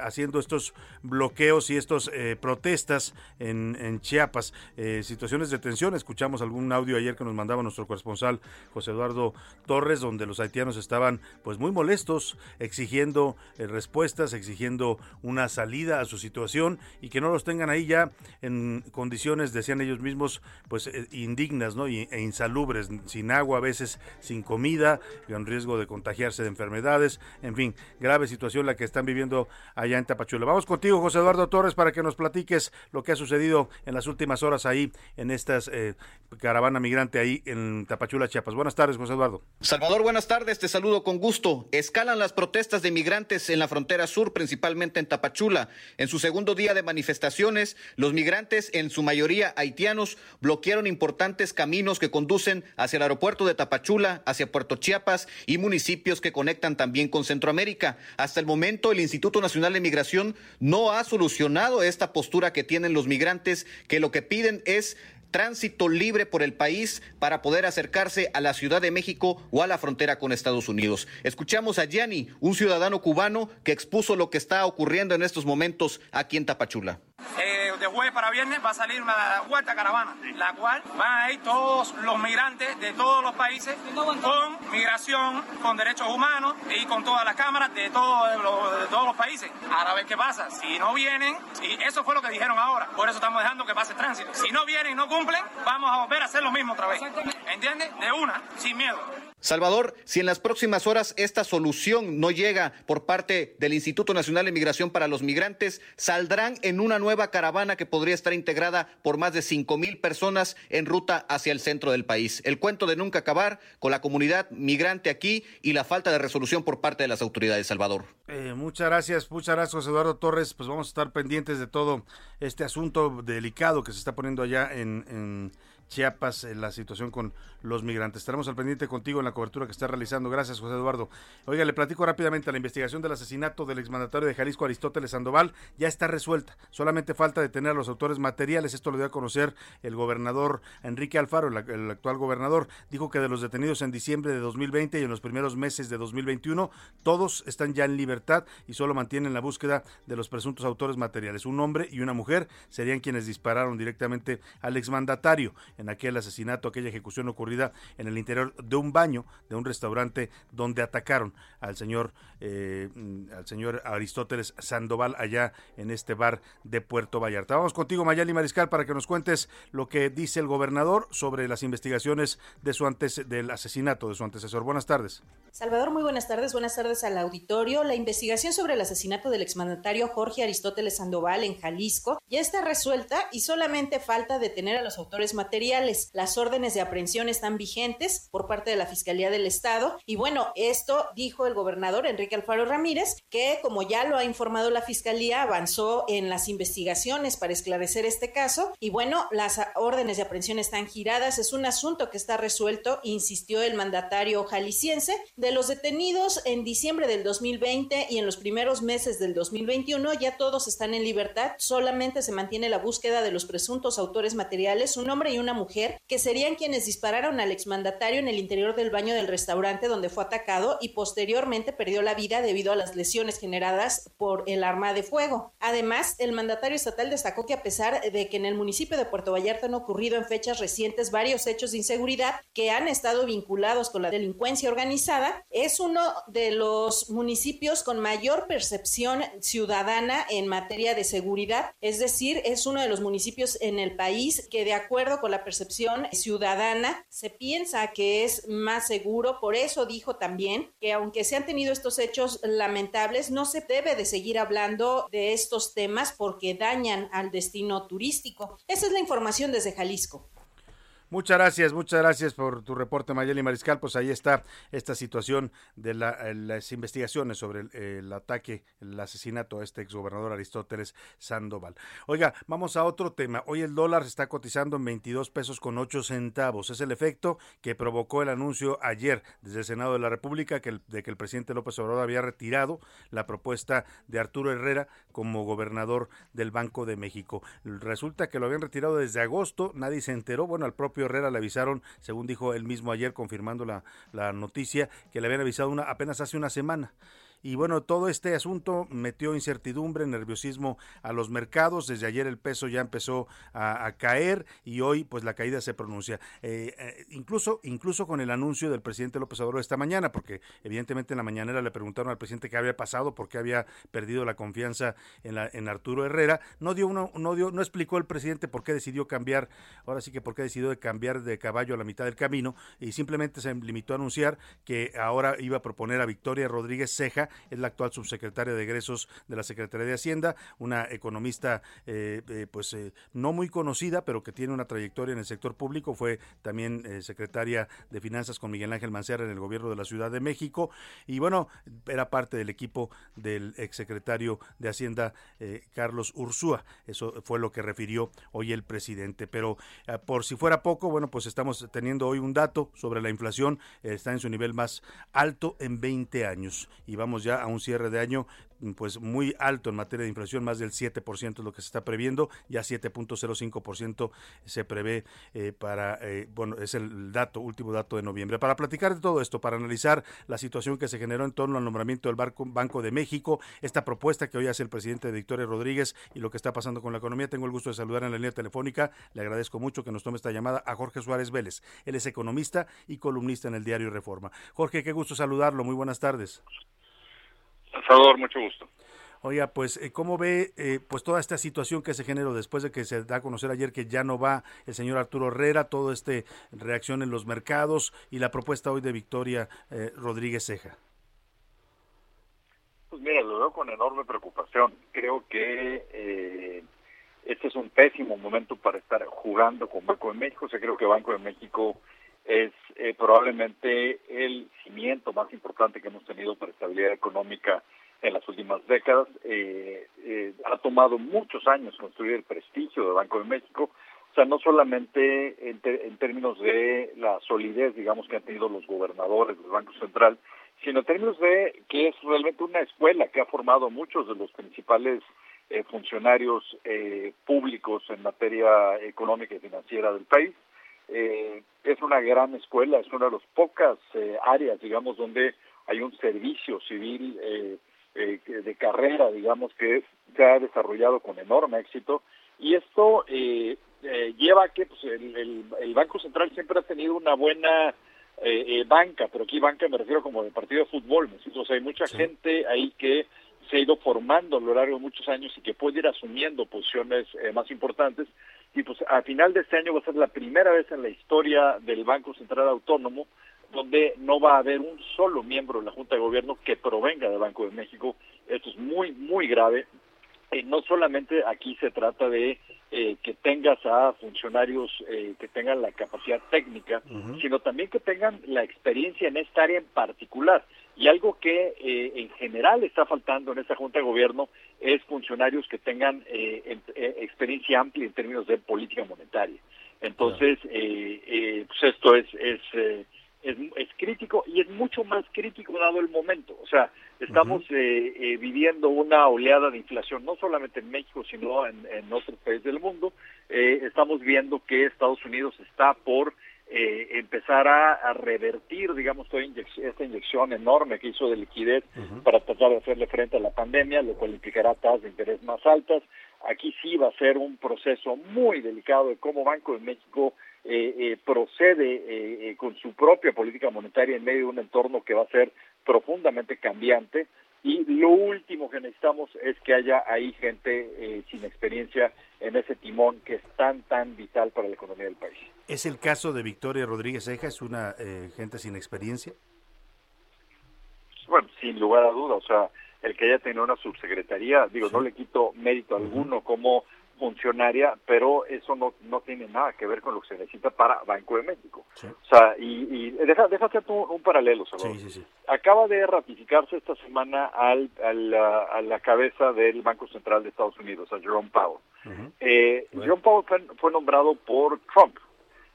haciendo estos bloqueos y estos eh, protestas en, Chiapas, eh, situaciones de tensión. Escuchamos algún audio ayer que nos mandaba nuestro corresponsal José Eduardo Torres, donde los haitianos estaban pues muy molestos, exigiendo eh, respuestas, exigiendo una salida a su situación y que no los tengan ahí ya en condiciones, decían ellos mismos, pues eh, indignas ¿no? e insalubres, sin agua, a veces sin comida, con riesgo de contagiarse de enfermedades, en fin, grave situación la que están viviendo allá en Tapachula. Vamos contigo, José Eduardo Torres, para que nos platiques lo que ha sucedido en las últimas horas ahí en estas eh, caravana migrante ahí en Tapachula, Chiapas. Buenas tardes, José Eduardo.
Salvador, buenas tardes, te saludo con gusto. Escalan las protestas de migrantes en la frontera sur, principalmente en Tapachula. En su segundo día de manifestaciones, los migrantes, en su mayoría haitianos, bloquearon importantes caminos que conducen hacia el aeropuerto de Tapachula, hacia Puerto Chiapas y municipios que conectan también con Centroamérica. Hasta el momento, el Instituto Nacional de Migración no ha solucionado esta postura que tienen los migrantes, que lo que piden es tránsito libre por el país para poder acercarse a la Ciudad de México o a la frontera con Estados Unidos. Escuchamos a Gianni, un ciudadano cubano que expuso lo que está ocurriendo en estos momentos aquí en Tapachula.
Eh, de jueves para viernes va a salir una cuarta caravana, la cual van a ir todos los migrantes de todos los países con migración, con derechos humanos y con todas las cámaras de todos los, de todos los países. Ahora a ver qué pasa. Si no vienen, y eso fue lo que dijeron ahora, por eso estamos dejando que pase tránsito. Si no vienen y no cumplen, vamos a volver a hacer lo mismo otra vez. ¿Entiendes? De una, sin miedo.
Salvador, si en las próximas horas esta solución no llega por parte del Instituto Nacional de Migración para los Migrantes, saldrán en una nueva caravana que podría estar integrada por más de cinco mil personas en ruta hacia el centro del país. El cuento de nunca acabar con la comunidad migrante aquí y la falta de resolución por parte de las autoridades, Salvador.
Eh, muchas gracias, muchas gracias José Eduardo Torres. Pues vamos a estar pendientes de todo este asunto delicado que se está poniendo allá en, en Chiapas, en la situación con los migrantes. Estaremos al pendiente contigo en la cobertura que está realizando. Gracias, José Eduardo. Oiga, le platico rápidamente, la investigación del asesinato del exmandatario de Jalisco, Aristóteles Sandoval, ya está resuelta. Solamente falta detener a los autores materiales. Esto lo dio a conocer el gobernador Enrique Alfaro, el actual gobernador. Dijo que de los detenidos en diciembre de 2020 y en los primeros meses de 2021, todos están ya en libertad y solo mantienen la búsqueda de los presuntos autores materiales. Un hombre y una mujer serían quienes dispararon directamente al exmandatario en aquel asesinato, aquella ejecución ocurrida en el interior de un baño de un restaurante donde atacaron al señor eh, al señor Aristóteles Sandoval allá en este bar de Puerto Vallarta. Vamos contigo Mayali Mariscal para que nos cuentes lo que dice el gobernador sobre las investigaciones de su antes del asesinato de su antecesor. Buenas tardes.
Salvador, muy buenas tardes. Buenas tardes al auditorio. La investigación sobre el asesinato del exmandatario Jorge Aristóteles Sandoval en Jalisco ya está resuelta y solamente falta detener a los autores materiales materiales. Las órdenes de aprehensión están vigentes por parte de la Fiscalía del Estado. Y bueno, esto dijo el gobernador Enrique Alfaro Ramírez, que como ya lo ha informado la Fiscalía, avanzó en las investigaciones para esclarecer este caso. Y bueno, las órdenes de aprehensión están giradas, es un asunto que está resuelto, insistió el mandatario jalisciense, de los detenidos en diciembre del 2020 y en los primeros meses del 2021 ya todos están en libertad, solamente se mantiene la búsqueda de los presuntos autores materiales, un hombre y una mujer, que serían quienes dispararon al exmandatario en el interior del baño del restaurante donde fue atacado y posteriormente perdió la vida debido a las lesiones generadas por el arma de fuego. Además, el mandatario estatal destacó que a pesar de que en el municipio de Puerto Vallarta han ocurrido en fechas recientes varios hechos de inseguridad que han estado vinculados con la delincuencia organizada, es uno de los municipios con mayor percepción ciudadana en materia de seguridad, es decir, es uno de los municipios en el país que de acuerdo con la percepción ciudadana se piensa que es más seguro, por eso dijo también que aunque se han tenido estos hechos lamentables, no se debe de seguir hablando de estos temas porque dañan al destino turístico. Esa es la información desde Jalisco.
Muchas gracias, muchas gracias por tu reporte, Mayeli Mariscal. Pues ahí está esta situación de eh, las investigaciones sobre el, ataque, el asesinato a este exgobernador Aristóteles Sandoval. Oiga, vamos a otro tema. Hoy el dólar está cotizando en 22 pesos con 8 centavos. Es el efecto que provocó el anuncio ayer desde el Senado de la República de que el presidente López Obrador había retirado la propuesta de Arturo Herrera como gobernador del Banco de México. Resulta que lo habían retirado desde agosto, nadie se enteró. Bueno, al propio Herrera le avisaron, según dijo él mismo ayer, confirmando la, la noticia, que le habían avisado una, apenas hace una semana. Y bueno, todo este asunto metió incertidumbre, nerviosismo a los mercados. Desde ayer el peso ya empezó a, caer y hoy pues la caída se pronuncia. Eh, eh, incluso, incluso con el anuncio del presidente López Obrador esta mañana, porque evidentemente en la mañanera le preguntaron al presidente qué había pasado, por qué había perdido la confianza en, la, en Arturo Herrera. No dio uno, no dio, no explicó el presidente por qué decidió cambiar, ahora sí que por qué decidió de cambiar de caballo a la mitad del camino y simplemente se limitó a anunciar que ahora iba a proponer a Victoria Rodríguez Ceja es la actual subsecretaria de egresos de la Secretaría de Hacienda, una economista eh, eh, pues eh, no muy conocida, pero que tiene una trayectoria en el sector público, fue también secretaria de Finanzas con Miguel Ángel Mancera en el gobierno de la Ciudad de México. Y bueno, era parte del equipo del exsecretario de Hacienda Carlos Ursúa, eso fue lo que refirió hoy el presidente, pero por si fuera poco, bueno, pues estamos teniendo hoy un dato sobre la inflación, está en su nivel más alto en 20 años. Y vamos ya a un cierre de año pues muy alto en materia de inflación, más del 7% es lo que se está previendo, ya 7.05% se prevé eh, para, eh, bueno, es el dato, último dato de noviembre. Para platicar de todo esto, para analizar la situación que se generó en torno al nombramiento del Banco de México, esta propuesta que hoy hace el presidente Victoria Rodríguez y lo que está pasando con la economía, tengo el gusto de saludar en la línea telefónica, le agradezco mucho que nos tome esta llamada a Jorge Suárez Vélez. Él es economista y columnista en el diario Reforma. Jorge, qué gusto saludarlo, muy buenas tardes.
Salvador, mucho gusto.
Oiga, pues, eh, ¿cómo ve eh, pues toda esta situación que se generó después de que se da a conocer ayer que ya no va el señor Arturo Herrera, toda esta reacción en los mercados y la propuesta hoy de Victoria eh, Rodríguez Ceja?
Pues mira, lo veo con enorme preocupación. Creo que este es un pésimo momento para estar jugando con Banco de México. O sea, creo que Banco de México es eh, probablemente el cimiento más importante que hemos tenido para estabilidad económica en las últimas décadas. Eh, eh, ha tomado muchos años construir el prestigio del Banco de México, o sea, no solamente en, en, términos de la solidez, digamos, que han tenido los gobernadores del Banco Central, sino en términos de que es realmente una escuela que ha formado muchos de los principales funcionarios públicos en materia económica y financiera del país eh, es una gran escuela, es una de las pocas eh, áreas, digamos, donde hay un servicio civil eh, eh, de carrera, digamos, que se ha desarrollado con enorme éxito. Y esto eh, lleva a que pues, el, el, Banco Central siempre ha tenido una buena banca, pero aquí banca me refiero como de partido de fútbol, ¿me O sea, hay mucha gente ahí que se ha ido formando a lo largo de muchos años y que puede ir asumiendo posiciones más importantes y pues a final de este año va a ser la primera vez en la historia del Banco Central Autónomo donde no va a haber un solo miembro de la Junta de Gobierno que provenga del Banco de México. Esto es muy, muy grave. Y no solamente aquí se trata de eh, que tengas a funcionarios eh, que tengan la capacidad técnica, sino también que tengan la experiencia en esta área en particular. Y algo que eh, en general está faltando en esta Junta de Gobierno es funcionarios que tengan experiencia amplia en términos de política monetaria. Entonces, pues esto es, es es, es, crítico y es mucho más crítico dado el momento. O sea, estamos eh, eh, viviendo una oleada de inflación, no solamente en México, sino en, en otros países del mundo. Eh, estamos viendo que Estados Unidos está por empezar a, revertir, digamos, toda esta inyección enorme que hizo de liquidez para tratar de hacerle frente a la pandemia, lo cual implicará tasas de interés más altas. Aquí sí va a ser un proceso muy delicado de cómo Banco de México eh, eh, procede eh, con su propia política monetaria en medio de un entorno que va a ser profundamente cambiante. Y lo último que necesitamos es que haya ahí gente sin experiencia en ese timón que es tan, tan vital para la economía del país.
¿Es el caso de Victoria Rodríguez Eja? ¿Es una gente sin experiencia?
Bueno, sin lugar a duda. O sea, el que haya tenido una subsecretaría, digo, no le quito mérito alguno como funcionaria, pero eso no, no tiene nada que ver con lo que se necesita para Banco de México. O sea, y, deja, deja hacer un, paralelo, Salvador. Acaba de ratificarse esta semana al, a la cabeza del Banco Central de Estados Unidos, a Jerome Powell. eh, Jerome Powell fue, nombrado por Trump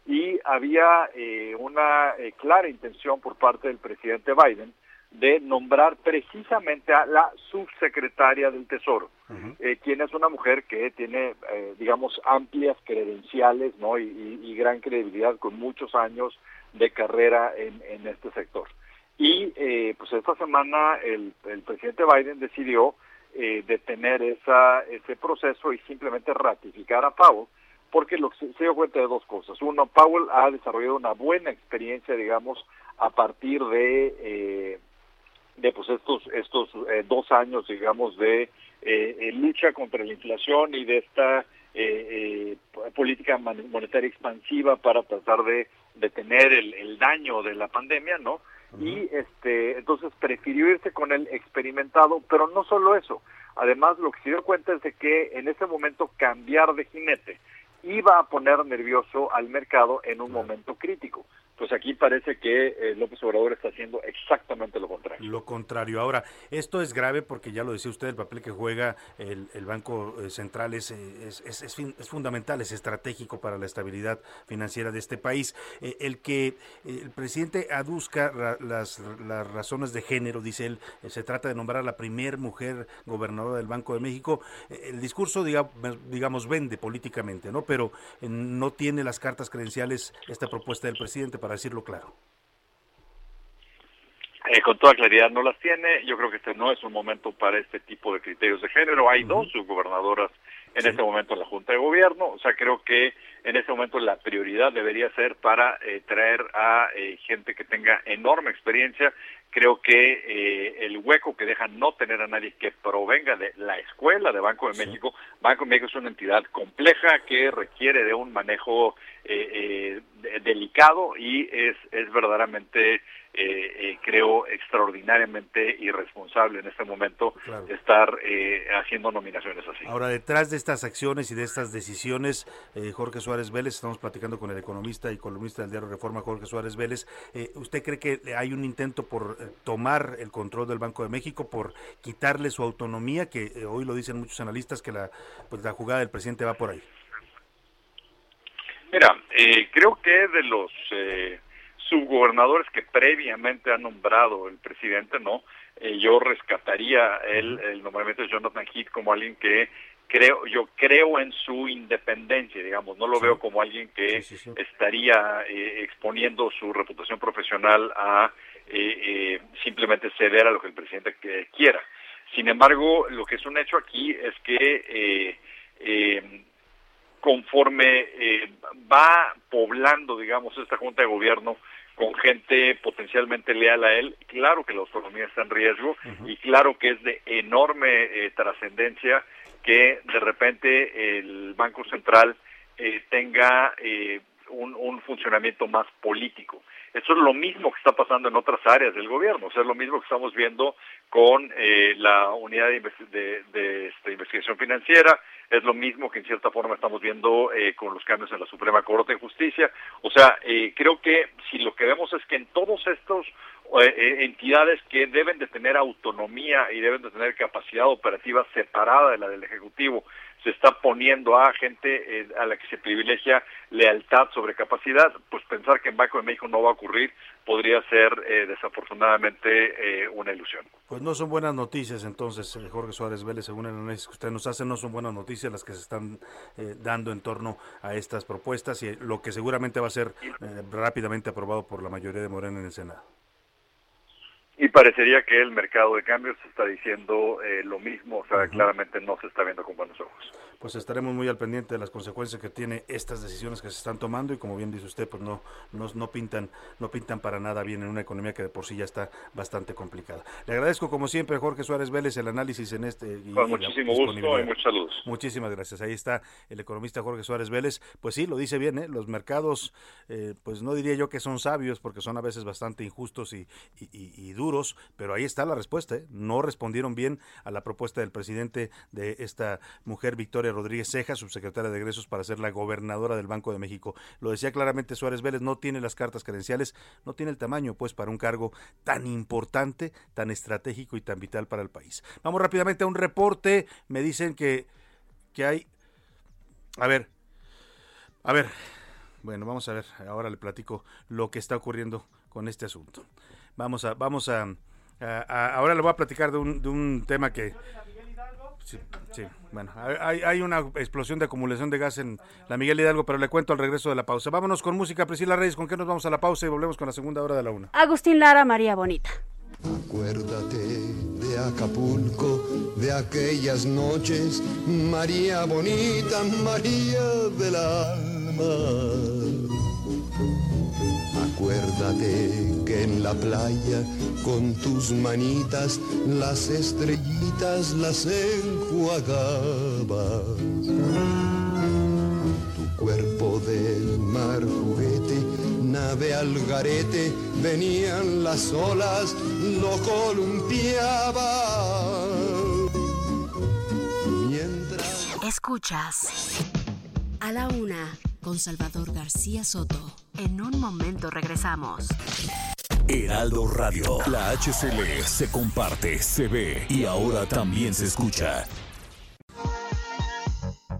y había eh, una eh, clara intención por parte del presidente Biden de nombrar precisamente a la subsecretaria del Tesoro, eh, quien es una mujer que tiene, eh, digamos, amplias credenciales ¿no? Y, gran credibilidad con muchos años de carrera en, en este sector. Y eh, pues esta semana el, el presidente Biden decidió detener esa, ese proceso y simplemente ratificar a Powell, porque lo, se, se dio cuenta de dos cosas. Uno, Powell ha desarrollado una buena experiencia, digamos, a partir de de pues estos estos eh, dos años digamos de eh, eh, lucha contra la inflación y de esta política monetaria expansiva para tratar de detener el, el daño de la pandemia no y este entonces prefirió irse con el experimentado pero no solo eso. Además lo que se dio cuenta es de que en ese momento cambiar de jinete iba a poner nervioso al mercado en un momento crítico pues aquí parece que eh, López Obrador está haciendo exactamente lo contrario.
Lo contrario. Ahora, esto es grave porque ya lo decía usted, el papel que juega el, Banco eh, Central es, eh, es, es, fundamental, es estratégico para la estabilidad financiera de este país. el que el presidente aduzca las, las razones de género, dice él, se trata de nombrar a la primer mujer gobernadora del Banco de México. el discurso, digamos, digamos, vende políticamente, ¿no? Pero no tiene las cartas credenciales esta propuesta del presidente para decirlo claro.
Eh, con toda claridad no las tiene. Yo creo que este no es un momento para este tipo de criterios de género. Hay dos subgobernadoras en este momento en la Junta de Gobierno. O sea, creo que en este momento la prioridad debería ser para eh, traer a eh, gente que tenga enorme experiencia. Creo que el hueco que deja no tener a nadie que provenga de la escuela de Banco de México. Banco de México es una entidad compleja que requiere de un manejo delicado y es, es verdaderamente eh, eh, creo extraordinariamente irresponsable en este momento estar eh, haciendo nominaciones así.
Ahora, detrás de estas acciones y de estas decisiones, Jorge Suárez Vélez, estamos platicando con el economista y columnista del diario Reforma, Jorge Suárez Vélez, ¿usted cree que hay un intento por tomar el control del Banco de México, por quitarle su autonomía, que hoy lo dicen muchos analistas, que la, pues, la jugada del presidente va por ahí?
Mira, creo que de los subgobernadores que previamente ha nombrado el presidente, ¿no? Eh, yo rescataría el, el nombramiento de Jonathan Heath como alguien que creo yo creo en su independencia digamos no lo veo como alguien que estaría eh, exponiendo su reputación profesional a eh, simplemente ceder a lo que el presidente quiera sin embargo lo que es un hecho aquí es que conforme va poblando digamos esta junta de gobierno con gente potencialmente leal a él. Claro que la autonomía está en riesgo y claro que es de enorme eh, trascendencia que de repente el Banco Central eh, tenga eh, un, un, funcionamiento más político. Eso es lo mismo que está pasando en otras áreas del gobierno, o sea, es lo mismo que estamos viendo con la unidad de, de, de, investigación financiera, es lo mismo que en cierta forma estamos viendo eh, con los cambios en la Suprema Corte de Justicia. O sea, eh, creo que si lo que vemos es que en todos estos eh, entidades que deben de tener autonomía y deben de tener capacidad operativa separada de la del Ejecutivo, se está poniendo a gente eh, a la que se privilegia lealtad sobre capacidad, pues pensar que en Banco de México no va a ocurrir podría ser eh, desafortunadamente eh, una ilusión.
Pues no son buenas noticias entonces, Jorge Suárez Vélez, según el análisis que usted nos hace, no son buenas noticias las que se están dando en torno a estas propuestas y lo que seguramente va a ser rápidamente aprobado por la mayoría de Morena en el Senado.
Y parecería que el mercado de cambios está diciendo eh, lo mismo, o sea, claramente no se está viendo con buenos ojos
pues estaremos muy al pendiente de las consecuencias que tiene estas decisiones que se están tomando y como bien dice usted, pues no, no, no pintan, no pintan para nada bien en una economía que de por sí ya está bastante complicada. Le agradezco como siempre Jorge Suárez Vélez el análisis en este
y, Con muchísimo gusto y muchos saludos.
Muchísimas gracias. Ahí está el economista Jorge Suárez Vélez. Pues sí, lo dice bien, ¿eh? los mercados, eh, pues no diría yo que son sabios porque son a veces bastante injustos y, y, duros, pero ahí está la respuesta. ¿eh? No respondieron bien a la propuesta del presidente de esta mujer Victoria Rodríguez Ceja, subsecretaria de egresos para ser la gobernadora del Banco de México. Lo decía claramente Suárez Vélez, no tiene las cartas credenciales, no tiene el tamaño pues para un cargo tan importante, tan estratégico y tan vital para el país. Vamos rápidamente a un reporte, me dicen que, que hay... A ver, a ver, bueno, vamos a ver, ahora le platico lo que está ocurriendo con este asunto. Vamos a, vamos a, ahora le voy a platicar de un, de un tema que Sí, sí. Bueno, hay, hay, una explosión de acumulación de gas en la Miguel Hidalgo, pero le cuento al regreso de la pausa. Vámonos con música, Priscila Reyes, ¿con qué nos vamos a la pausa y volvemos con la segunda hora de la una?
Agustín Lara, María Bonita.
Acuérdate de Acapulco, de aquellas noches, María Bonita, María del alma. Acuérdate que en la playa con tus manitas las estrellitas las enjuagabas. Tu cuerpo del mar juguete, nave al garete, venían las olas, lo columpiaba.
Mientras... Escuchas a la una con Salvador García Soto. En un momento regresamos.
Heraldo Radio, la HCL se comparte, se ve y ahora también se escucha.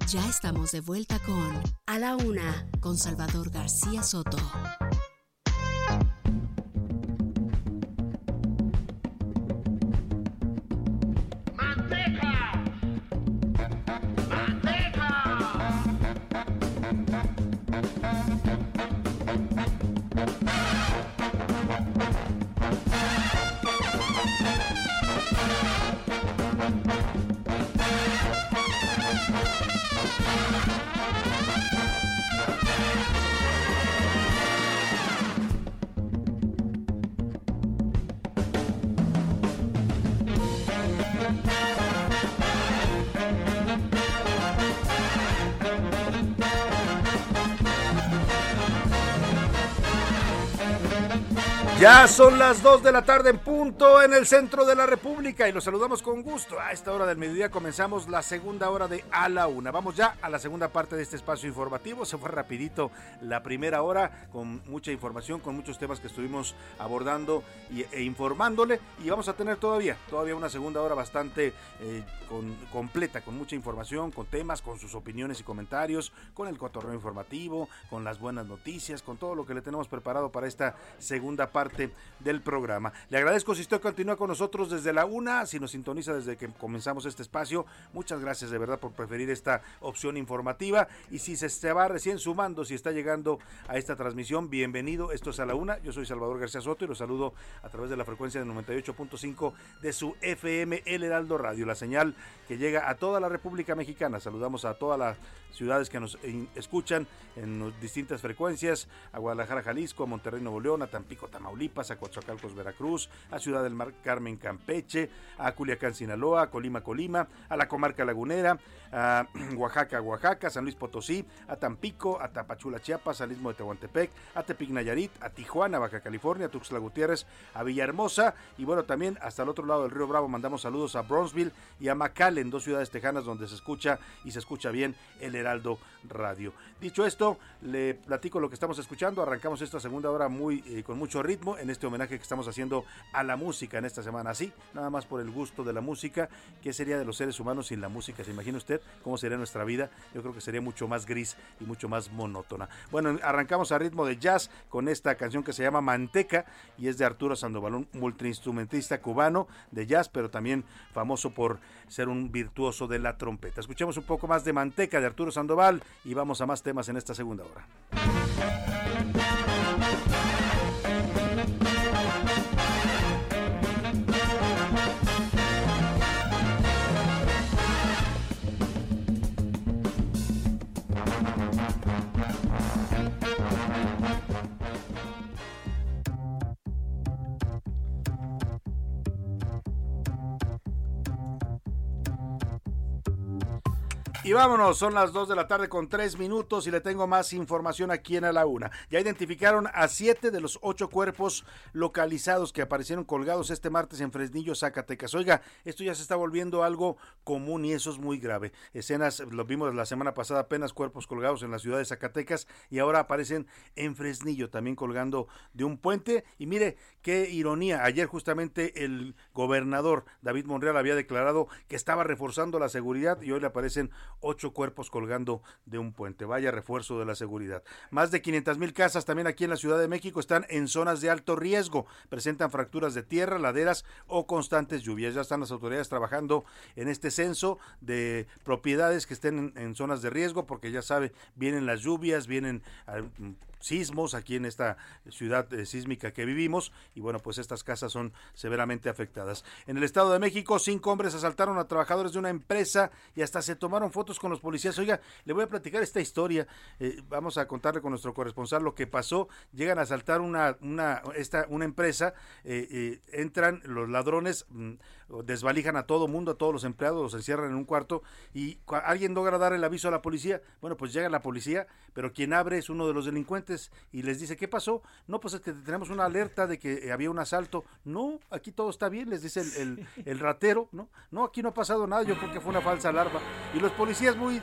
Ya estamos de vuelta con A la Una con Salvador García Soto.
Ya son las 2 de la tarde en punto en el centro de la República y los saludamos con gusto. A esta hora del mediodía comenzamos la segunda hora de A la Una. Vamos ya a la segunda parte de este espacio informativo. Se fue rapidito la primera hora con mucha información, con muchos temas que estuvimos abordando e informándole y vamos a tener todavía, todavía una segunda hora bastante eh, completa, con mucha información, con temas, con sus opiniones y comentarios, con el cotorreo informativo, con las buenas noticias, con todo lo que le tenemos preparado para esta segunda parte del programa. Le agradezco si usted continúa con nosotros desde la una, si nos sintoniza desde que comenzamos este espacio. Muchas gracias de verdad por preferir esta opción informativa. Y si se va recién sumando, si está llegando a esta transmisión, bienvenido. Esto es a la una. Yo soy Salvador García Soto y lo saludo a través de la frecuencia de 98.5 de su FM El Heraldo Radio, la señal que llega a toda la República Mexicana. Saludamos a todas las ciudades que nos escuchan en distintas frecuencias, a Guadalajara, Jalisco, a Monterrey, Nuevo León, a Tampico, Tamaulipas Tamaulipas, a Coatzacoalcos, Veracruz, a Ciudad del Mar Carmen, Campeche, a Culiacán, Sinaloa, a Colima, Colima, a la comarca lagunera, a Oaxaca, Oaxaca, San Luis Potosí, a Tampico, a Tapachula, Chiapas, al Istmo de Tehuantepec, a Tepic, Nayarit, a Tijuana, Baja California, a Tuxtla Gutiérrez, a Villahermosa y bueno, también hasta el otro lado del río Bravo mandamos saludos a Bronzeville y a McAllen, dos ciudades tejanas donde se escucha y se escucha bien el Heraldo Radio. Dicho esto, le platico lo que estamos escuchando. Arrancamos esta segunda hora muy eh, con mucho ritmo en este homenaje que estamos haciendo a la música en esta semana. Así, nada más por el gusto de la música. ¿Qué sería de los seres humanos sin la música? ¿Se imagina usted cómo sería nuestra vida? Yo creo que sería mucho más gris y mucho más monótona. Bueno, arrancamos a ritmo de jazz con esta canción que se llama Manteca y es de Arturo Sandoval, un multiinstrumentista cubano de jazz, pero también famoso por ser un virtuoso de la trompeta. Escuchemos un poco más de Manteca de Arturo Sandoval y vamos a más temas en esta segunda hora. Y vámonos, son las 2 de la tarde con 3 minutos y le tengo más información aquí en A la Una. Ya identificaron a 7 de los 8 cuerpos localizados que aparecieron colgados este martes en Fresnillo, Zacatecas. Oiga, esto ya se está volviendo algo común y eso es muy grave. Escenas, lo vimos la semana pasada, apenas cuerpos colgados en la ciudad de Zacatecas y ahora aparecen en Fresnillo, también colgando de un puente. Y mire, qué ironía, ayer justamente el gobernador David Monreal había declarado que estaba reforzando la seguridad y hoy le aparecen ocho cuerpos colgando de un puente. Vaya refuerzo de la seguridad. Más de 500 mil casas también aquí en la Ciudad de México están en zonas de alto riesgo. Presentan fracturas de tierra, laderas o constantes lluvias. Ya están las autoridades trabajando en este censo de propiedades que estén en, en zonas de riesgo porque ya sabe, vienen las lluvias, vienen sismos aquí en esta ciudad eh, sísmica que vivimos y bueno pues estas casas son severamente afectadas. En el Estado de México cinco hombres asaltaron a trabajadores de una empresa y hasta se tomaron fotos con los policías. Oiga, le voy a platicar esta historia. Eh, vamos a contarle con nuestro corresponsal lo que pasó. Llegan a asaltar una una esta una empresa, eh, entran los ladrones mm, desvalijan a todo mundo, a todos los empleados, los encierran en un cuarto y alguien logra dar el aviso a la policía. Bueno, pues llega la policía, pero quien abre es uno de los delincuentes y les dice, ¿qué pasó? No, pues es que tenemos una alerta de que había un asalto. No, aquí todo está bien, les dice el, el ratero, ¿no? No, aquí no ha pasado nada, yo creo que fue una falsa alarma. Y los policías muy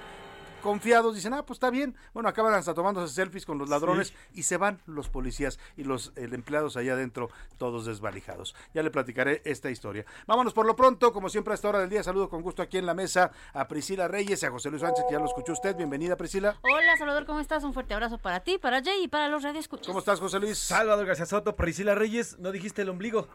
confiados dicen, ah, pues está bien. Bueno, acaban hasta tomándose selfies con los ladrones y se van los policías y los empleados allá adentro, todos desvalijados. Ya le platicaré esta historia. Vámonos por lo pronto, como siempre a esta hora del día, saludo con gusto aquí en la mesa a Priscila Reyes y a José Luis Sánchez, que ya lo escuchó usted. Bienvenida, Priscila.
Hola, Salvador, ¿cómo estás? Un fuerte abrazo para ti, para Jay y para los radioescuchas.
¿Cómo estás, José Luis?
Salvador García Soto, Priscila Reyes, ¿no dijiste el ombligo?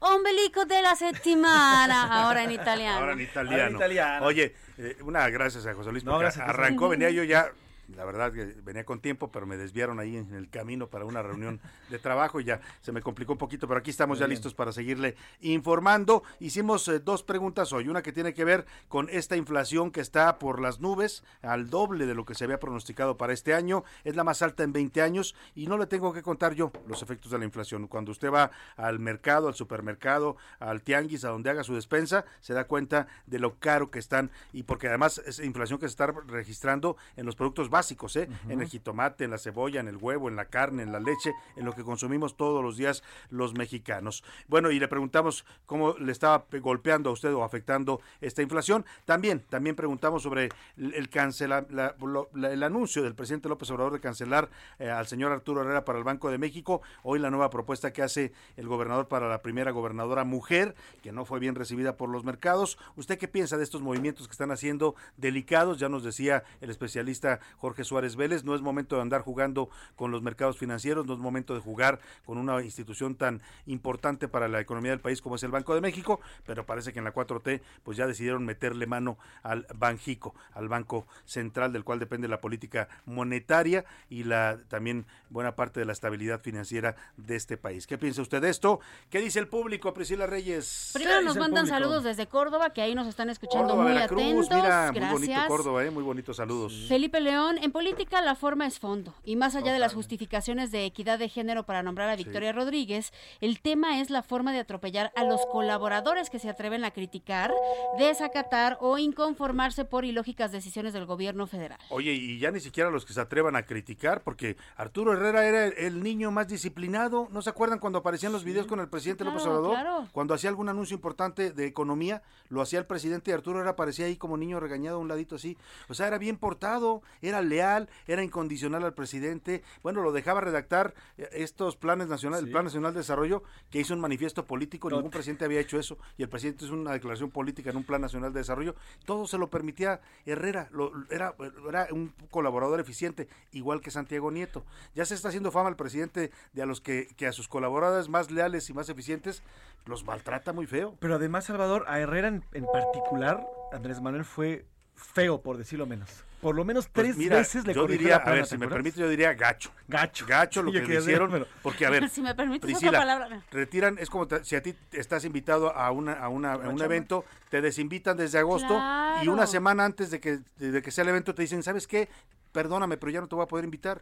Ombelico de la settimana, ahora en italiano.
Ahora en italiano. Oye, eh, una gracias a José Luis, porque arrancó, venía yo ya la verdad que venía con tiempo, pero me desviaron ahí en el camino para una reunión de trabajo y ya se me complicó un poquito, pero aquí estamos ya listos para seguirle informando. Hicimos eh, dos preguntas hoy, una que tiene que ver con esta inflación que está por las nubes, al doble de lo que se había pronosticado para este año, es la más alta en 20 años y no le tengo que contar yo los efectos de la inflación. Cuando usted va al mercado, al supermercado, al tianguis, a donde haga su despensa, se da cuenta de lo caro que están y porque además es inflación que se está registrando en los productos básicos, ¿eh? en el jitomate, en la cebolla, en el huevo, en la carne, en la leche, en lo que consumimos todos los días los mexicanos. Bueno, y le preguntamos cómo le estaba golpeando a usted o afectando esta inflación. También, también preguntamos sobre el cancela, el anuncio del presidente López Obrador de cancelar eh, al señor Arturo Herrera para el Banco de México. Hoy la nueva propuesta que hace el gobernador para la primera gobernadora mujer, que no fue bien recibida por los mercados. ¿Usted qué piensa de estos movimientos que están haciendo delicados? Ya nos decía el especialista Jorge Suárez Vélez, no es momento de andar jugando con los mercados financieros, no es momento de jugar con una institución tan importante para la economía del país como es el Banco de México, pero parece que en la 4T pues ya decidieron meterle mano al Banjico, al Banco Central del cual depende la política monetaria y la también buena parte de la estabilidad financiera de este país. ¿Qué piensa usted de esto? ¿Qué dice el público, Priscila Reyes?
Primero nos mandan saludos desde Córdoba, que ahí nos están escuchando
Córdoba,
muy
Veracruz,
atentos.
Mira,
Gracias.
muy bonito Córdoba, ¿eh? muy bonitos saludos.
Felipe León En política la forma es fondo y más allá de las justificaciones de equidad de género para nombrar a Victoria Rodríguez, el tema es la forma de atropellar a los colaboradores que se atreven a criticar, desacatar o inconformarse por ilógicas decisiones del gobierno federal.
Oye, y ya ni siquiera los que se atrevan a criticar, porque Arturo Herrera era el, el niño más disciplinado. ¿No se acuerdan cuando aparecían los videos con el presidente
Claro,
López Obrador?
claro.
Cuando hacía algún anuncio importante de economía, lo hacía el presidente y Arturo Herrera aparecía ahí como niño regañado a un ladito así. O sea, era bien portado, era leal, era incondicional al presidente. Bueno, lo dejaba redactar eh, estos planes nacionales, el Plan Nacional de Desarrollo, que hizo un manifiesto político. Ningún presidente había hecho eso. Y el presidente hizo una declaración política en un Plan Nacional de Desarrollo. Todo se lo permitía Herrera. Lo, era, era un colaborador eficiente, igual que Santiago Nieto. Ya se está haciendo fama el presidente de a los que, que a sus colaboradores más leales y más eficientes los maltrata muy feo.
Pero además, Salvador, a Herrera en, en particular, Andrés Manuel fue feo, por decirlo menos. Por lo menos
Pues
tres
mira,
veces le
yo diría,
la
a ver,
¿te
si me permite, yo diría gacho.
Gacho.
Gacho lo que le hicieron,
pero-
porque a ver,
Si me permites
Priscila,
otra palabra.
retiran, es como te- si a ti estás invitado a, una, a, una, a un evento, te desinvitan desde agosto y una semana antes de que, de que sea el evento te dicen, ¿sabes qué? Perdóname, pero ya no te voy a poder invitar.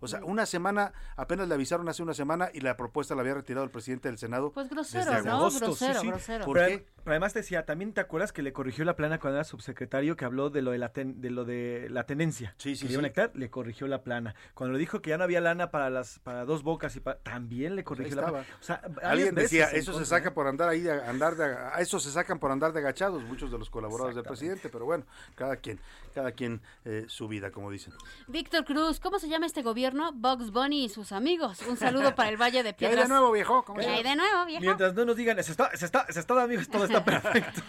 O sea, una semana, apenas le avisaron hace una semana y la propuesta la había retirado el presidente del Senado.
Pues
desde
grosero, ¿no?
agosto.
Grosero, grosero.
¿Por
Pero,
qué?
pero además decía, también te acuerdas que le corrigió la plana cuando era subsecretario que habló de lo de la, ten- de, lo de la tenencia.
Sí, sí, sí.
le corrigió la plana. Cuando le dijo que ya no había lana para las para dos bocas y pa- también le corrigió la plana. O sea, varias
Alguien decía, eso se saca
¿eh?
por andar ahí, de, andar de, a eso se sacan por andar de agachados muchos de los colaboradores del presidente, pero bueno, cada quien, cada quien eh, su vida, como dicen.
Víctor Cruz, ¿cómo se llama este gobierno? Bugs Bunny y sus amigos. Un saludo para el Valle de
¿Qué hay
Piedras.
de nuevo, viejo? ¿Cómo
¿Qué hay de nuevo, viejo?
Mientras no nos digan, se está, se está, se está, amigos, todo está perfecto.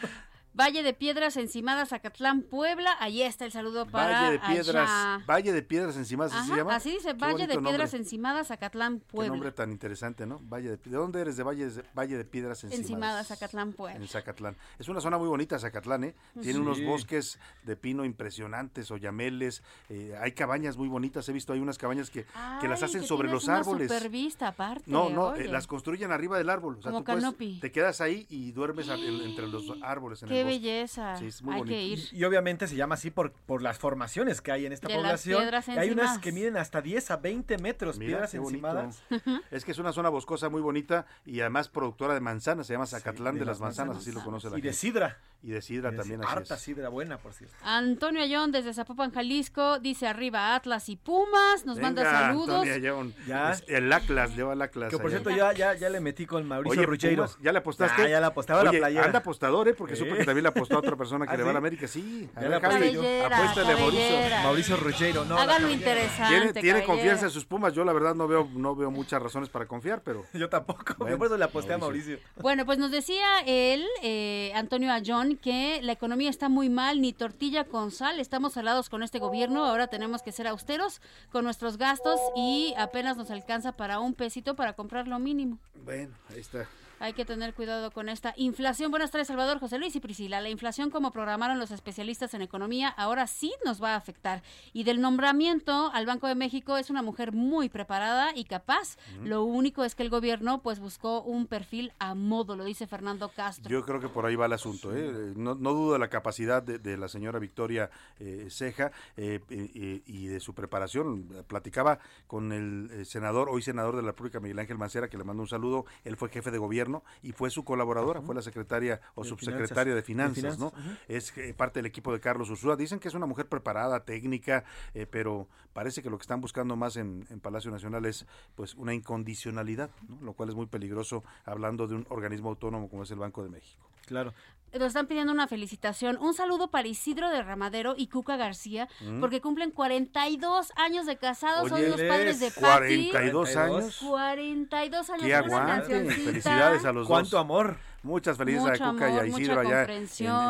Valle de Piedras, Encimada, Zacatlán, Puebla. Ahí está el saludo para
Valle de Piedras,
allá.
Valle de Piedras encima, ¿así
Ajá,
se llama?
así dice,
Qué
Valle de Piedras,
nombre.
Encimada, Zacatlán,
Qué
Puebla.
nombre tan interesante, ¿no? Valle de, ¿De dónde eres? De Valle, de Valle de Piedras Encimadas.
Encimada, Zacatlán, Puebla.
En Zacatlán. Es una zona muy bonita, Zacatlán, ¿eh? Tiene
Sí.
unos bosques de pino impresionantes, oyameles, eh, hay cabañas muy bonitas, he visto, hay unas cabañas que, que las hacen
que
sobre los
una
árboles.
supervista aparte.
No, no, eh, las construyen arriba del árbol. O sea,
Como
tú puedes- te quedas ahí y duermes en- entre los árboles en
Qué
el bosque.
Belleza.
Sí, es muy
Hay
bonito.
que ir.
Y, y obviamente se llama así por, por las formaciones que hay en esta
De las
población. hay unas que miden hasta 10 a 20 metros,
Mira,
piedras encimadas.
Es que es una zona boscosa muy bonita y además productora de manzanas, se llama Zacatlán
de
de, las
las
manzanas,
manzanas.
así lo conoce la
Y de
gente.
sidra.
Y de sidra
Y de
también,
Harta
es.
sidra buena, por cierto.
Antonio Ayón desde Zapopan, Jalisco, dice arriba Atlas y Pumas, nos manda saludos.
Ayón.
Ya.
Es el Atlas, lleva el Atlas.
Que por cierto, ya, ya, ya le metí con Mauricio
Oye,
Rucheiro.
Pumas, ¿ya le apostaste?
Ya, ya le apostaba a la
Oye,
playera.
anda apostador, ¿eh? Porque
Sí.
supe que también le apostó a otra persona que
¿Ah,
le va a la América. Sí, a ver, Javi, apuéstale a Mauricio.
Mauricio Rucheiro, no. cabellera.
interesante.
Tiene, confianza en sus Pumas. Yo la verdad no veo, no veo muchas razones para confiar, pero
Yo tampoco.
Bueno,
yo por eso le aposté a
Mauricio.
Mauricio.
Bueno, pues nos decía él, eh, Antonio Ayón, que la economía está muy mal, ni tortilla con sal, estamos salados con este gobierno, ahora tenemos que ser austeros con nuestros gastos y apenas nos alcanza para un pesito para comprar lo mínimo.
bueno, ahí está.
Hay que tener cuidado con esta inflación. Buenas tardes, Salvador, José Luis y Priscila. La inflación, como programaron los especialistas en economía, ahora sí nos va a afectar. Y del nombramiento al Banco de México es una mujer muy preparada y capaz. Lo único es que el gobierno pues buscó un perfil a modo, lo dice Fernando Castro.
Yo creo que por ahí va el asunto. ¿eh? No, no dudo de la capacidad de, de la señora Victoria eh, Ceja eh, eh, y de su preparación. Platicaba con el eh, senador, hoy senador de la República, Miguel Ángel Mancera, que le mando un saludo. Él fue jefe de gobierno y fue su colaboradora, fue la secretaria o
De
subsecretaria de
finanzas.
¿no? Es eh, parte del equipo de Carlos Ursúa. Dicen que es una mujer preparada, técnica, eh, pero parece que lo que están buscando más en, en Palacio Nacional es pues una incondicionalidad, ¿no? lo cual es muy peligroso hablando de un organismo autónomo como es el Banco de México.
Claro.
Nos están pidiendo una felicitación. Un saludo para Isidro de Ramadero y Cuca García,
Mm.
porque cumplen 42 años de casados. Son los padres de Patti.
42 años.
42 años.
¡Qué
Una
aguante!
cancioncita.
Felicidades a los
Cuánto
dos.
amor.
Muchas felicidades
Mucho
a Cuca y a Isidro allá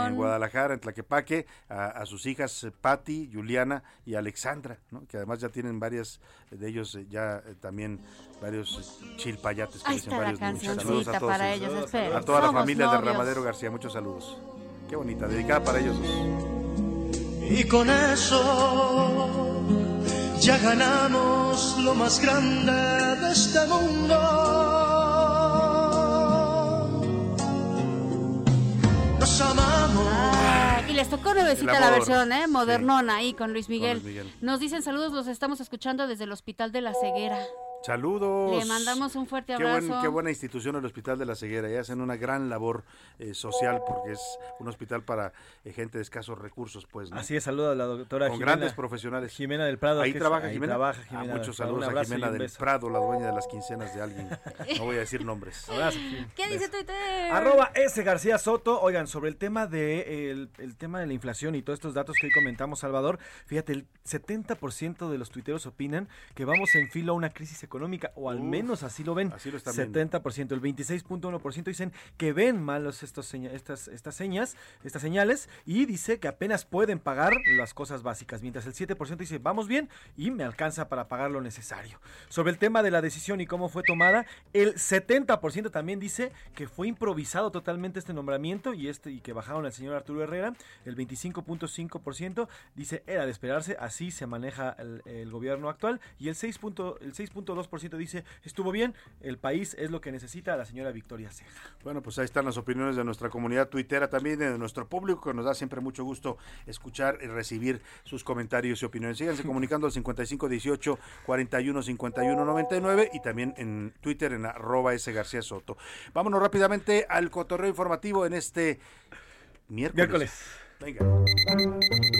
en, Guadalajara, en Tlaquepaque, a, a sus hijas eh, Patti, Juliana y Alexandra, ¿no? que además ya tienen varias de ellos eh, ya eh, también varios chilpayates. que
Ahí
dicen
está la
varios niños. Saludos a todos
para
ellos.
ellos, esperen.
A toda la familia de
novios.
Ramadero García, muchos saludos. Qué bonita, dedicada para ellos dos.
Y con eso ya ganamos lo más grande de este mundo. Nos amamos.
Ah, y les tocó nuevecita la versión, ¿eh?
Sí.
Modernona ahí con. Luis Miguel. Nos dicen saludos, los estamos escuchando desde el Hospital de la Ceguera.
Saludos.
Le mandamos un fuerte
Qué, buen-
abrazo.
qué buena institución el Hospital de la Ceguera. Y hacen una gran labor eh, social porque es un hospital para eh, gente de escasos recursos, pues. ¿no?
Así es, saludo a la doctora
Con
Jimena.
grandes profesionales.
Jimena del Prado.
Ahí
es-
trabaja
ahí
Jimena.
trabaja
Ah,
Jimena
muchos saludos a Jimena del. Prado, la dueña de las quincenas de alguien. No voy a decir nombres.
Abrazo.
¿Qué dice Twitter?
Arroba S. García Soto. Oigan, sobre el tema de el, el tema de la inflación y todos estos datos que hoy comentamos, Salvador, fíjate, el 70% de los tuiteros opinan que vamos en filo a una crisis económica, o al
Uf,
menos así lo ven.
así lo están viendo.
70%. El 26.1% dicen que ven malos estos estas, estas señas, estas señales, y dice que apenas pueden pagar las cosas básicas, mientras el 7% dice vamos bien y me alcanza para pagar lo necesario. Sobre el tema de la decisión y cómo fue tomada, el 70% también dice que fue improvisado totalmente este nombramiento y este y que bajaron al señor Arturo Herrera. El 25.5% dice era de esperarse, así se maneja el, el gobierno actual y el 6. punto- el 6.2% dice estuvo bien, el país es lo que necesita la señora Victoria Ceja.
Bueno, pues ahí están las opiniones de nuestra comunidad tuitera también, de nuestro público, que nos da siempre mucho gusto escuchar y recibir sus comentarios y opiniones. Síganse comunicando al 5518 41 51 99 y también en Twitter en arroba S García Soto. Vámonos rápidamente al cotorreo informativo en este miércoles.
Miércoles.
Venga.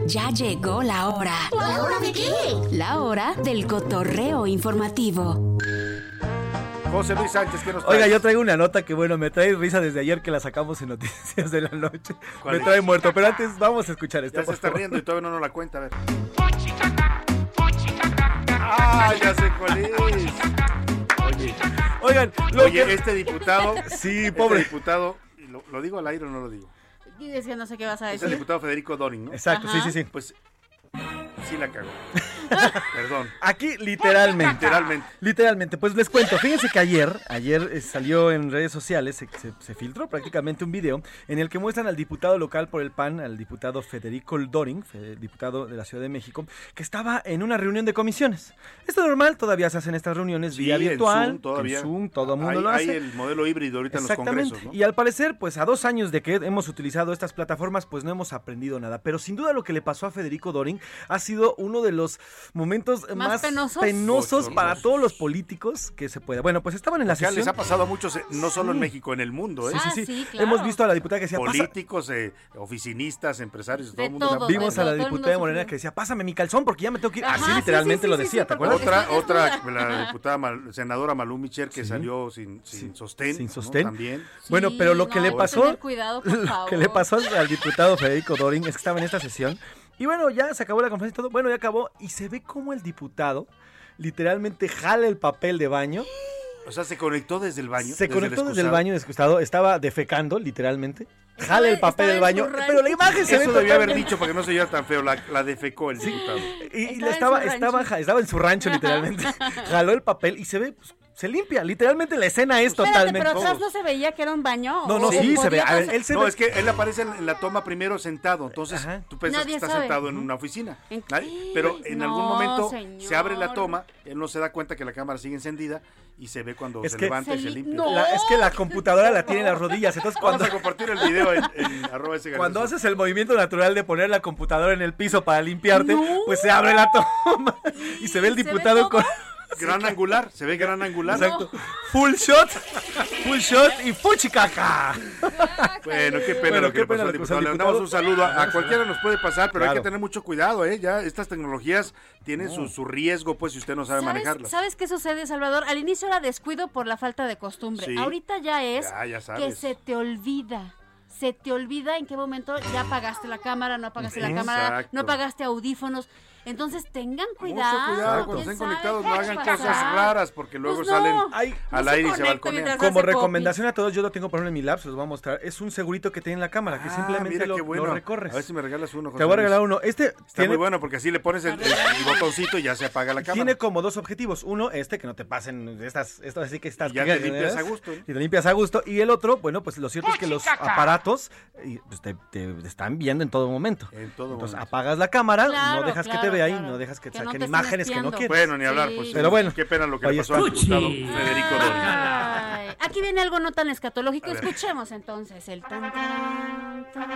Ya llegó la hora.
¿La hora de qué?
La hora del cotorreo informativo.
José Luis Sánchez, ¿qué nos traes?
Oiga, yo traigo una nota que bueno, me trae risa desde ayer que la sacamos en Noticias de la Noche.
¿Cuál
Me
es?
trae muerto, pero antes vamos a escuchar esto.
Ya se está
favor.
riendo y todavía no nos la cuenta, a ver. ¡Ah, ya sé cuál es! Oye,
Oigan, lo
Oye,
que-
este diputado,
Sí,
este
pobre.
diputado, ¿lo, lo digo al aire o no lo digo?
Y que no sé qué vas a
Es el
decir.
diputado Federico Doring, ¿no?
Exacto, sí, sí, sí.
Pues sí la cagó. Perdón.
Aquí literalmente.
Literalmente.
Literalmente, pues les cuento, fíjense que ayer, ayer eh, salió en redes sociales, se, se- se filtró prácticamente un video en el que muestran al diputado local por el PAN, al diputado Federico Doring, fe- diputado de la Ciudad de México, que estaba en una reunión de comisiones. Esto es normal, todavía se hacen estas reuniones
Sí,
vía
en
virtual,
Zoom todavía.
en Zoom, todo el mundo
hay,
lo
hay
hace.
el modelo híbrido ahorita en los congresos, ¿no?
Y al parecer, pues a dos años de que hemos utilizado estas plataformas, pues no hemos aprendido nada. Pero sin duda lo que le pasó a Federico Doring ha sido uno de los momentos
Más
más,
penosos.
para todos los políticos que se pueda. Bueno, pues estaban en la sesión.
les ha pasado a muchos, eh, no solo en. México, en el mundo, ¿eh?
Sí, sí,
Ah,
sí.
sí, claro.
Hemos visto a la diputada que decía.
Políticos, eh, oficinistas, empresarios, todo
De
el mundo.
todo,
Vimos
de
a la diputada de Morena que decía, pásame mi calzón porque ya me tengo que ir.
Ajá,
Así
sí,
literalmente
sí,
lo decía,
sí,
¿te acuerdas?
Otra, la diputada Mal- senadora Malú Micher que
Sí.
salió sin, sin sostén.
Sin
¿no?
sostén.
También.
Bueno, pero lo que le
hay que
pasó,
tener cuidado, por
lo que le
favor.
pasó al, al diputado Federico Doring es que estaba en esta sesión y bueno, ya se acabó la conferencia y todo, bueno, ya acabó y se ve como el diputado literalmente jala el papel de baño,
O sea, se conectó desde el baño.
se
desde
conectó desde el baño excusado, estaba defecando literalmente, jala el papel del baño, pero la imagen se ve
Eso debía haber dicho para que no se oyera tan feo. La, la defecó el diputado.
Y, y
Estaba en
estaba, estaba en su rancho, literalmente. Jaló el papel y se ve, pues, se limpia. Literalmente la escena es
Espérate,
totalmente.
pero atrás no se veía que era un baño.
No, no,
¿O
sí, se ve. A ver,
pasar?
él se
No,
ve.
es que él aparece en, la toma primero sentado, entonces
Ajá.
tú piensas
Nadie
que está
sabe.
sentado en una oficina.
¿En
Nadie-
qué?
Pero en algún momento
señor.
se abre la toma, él no se da cuenta que la cámara sigue encendida y se ve cuando
Es
se
que-
levanta y
Se
se
li-
limpia.
no.
La- es que la computadora la tiene en las rodillas. Entonces,
Vamos
cuando,
a compartir el video en, en arroba ese
cuando haces el movimiento natural de poner la computadora en el piso para limpiarte, pues se abre la toma y se ve el
¿Se ve
diputado
todo?
con.
Gran angular, se ve gran angular.
Exacto. Full shot, full shot y fuchicaca.
Bueno, qué pena
Bueno,
lo que
qué
le
pena
pasó al
lo que pasó
diputado.
al
Le mandamos
diputado.
un saludo. A, a cualquiera nos puede pasar, pero hay
Claro.
que tener mucho cuidado, ¿eh? Ya estas tecnologías tienen su, su riesgo, pues, si usted no sabe
¿Sabes,
manejarlas.
¿Sabes qué sucede, Salvador? Al inicio era descuido por la falta de costumbre.
Sí.
Ahorita ya es
Ya, ya
que
sabes.
se te olvida. Se te olvida en qué momento ya apagaste la cámara, no apagaste la cámara,
Exacto.
no apagaste audífonos. Entonces tengan cuidado.
Mucho cuidado cuando
¿quién
estén
sabe
conectados, no hagan
pasar?
cosas raras porque luego
Pues
salen
no.
Ay,
al
no se
aire y se balconean.
Como recomendación a todos, yo lo tengo por ejemplo en mi lab, se los voy a mostrar. Es un segurito que tiene en la cámara, que
Ah,
simplemente lo,
qué bueno.
lo recorres.
A ver si me regalas uno, José
Te voy a regalar uno. Este
Está
tiene,
muy bueno porque así le pones el, el- el botoncito y ya se apaga la cámara.
tiene como dos objetivos. Uno, este, que no te pasen estas, esto así que estás.
Y ya te limpias a gusto, ¿no?
Y te limpias a gusto. Y el otro, bueno, pues lo cierto es que los aparatos y, pues, te, te están viendo en todo momento.
En todo
Entonces
momento.
apagas la cámara,
Claro,
no dejas que te
claro.
no dejas que,
Que no
saquen imágenes que no quieres.
Bueno, ni hablar,
Sí.
pues.
Pero bueno,
Qué pena lo que
ahí
le pasó al diputado Federico.
Ay, aquí viene algo no tan escatológico. Escuchemos entonces el tan, tan, tan.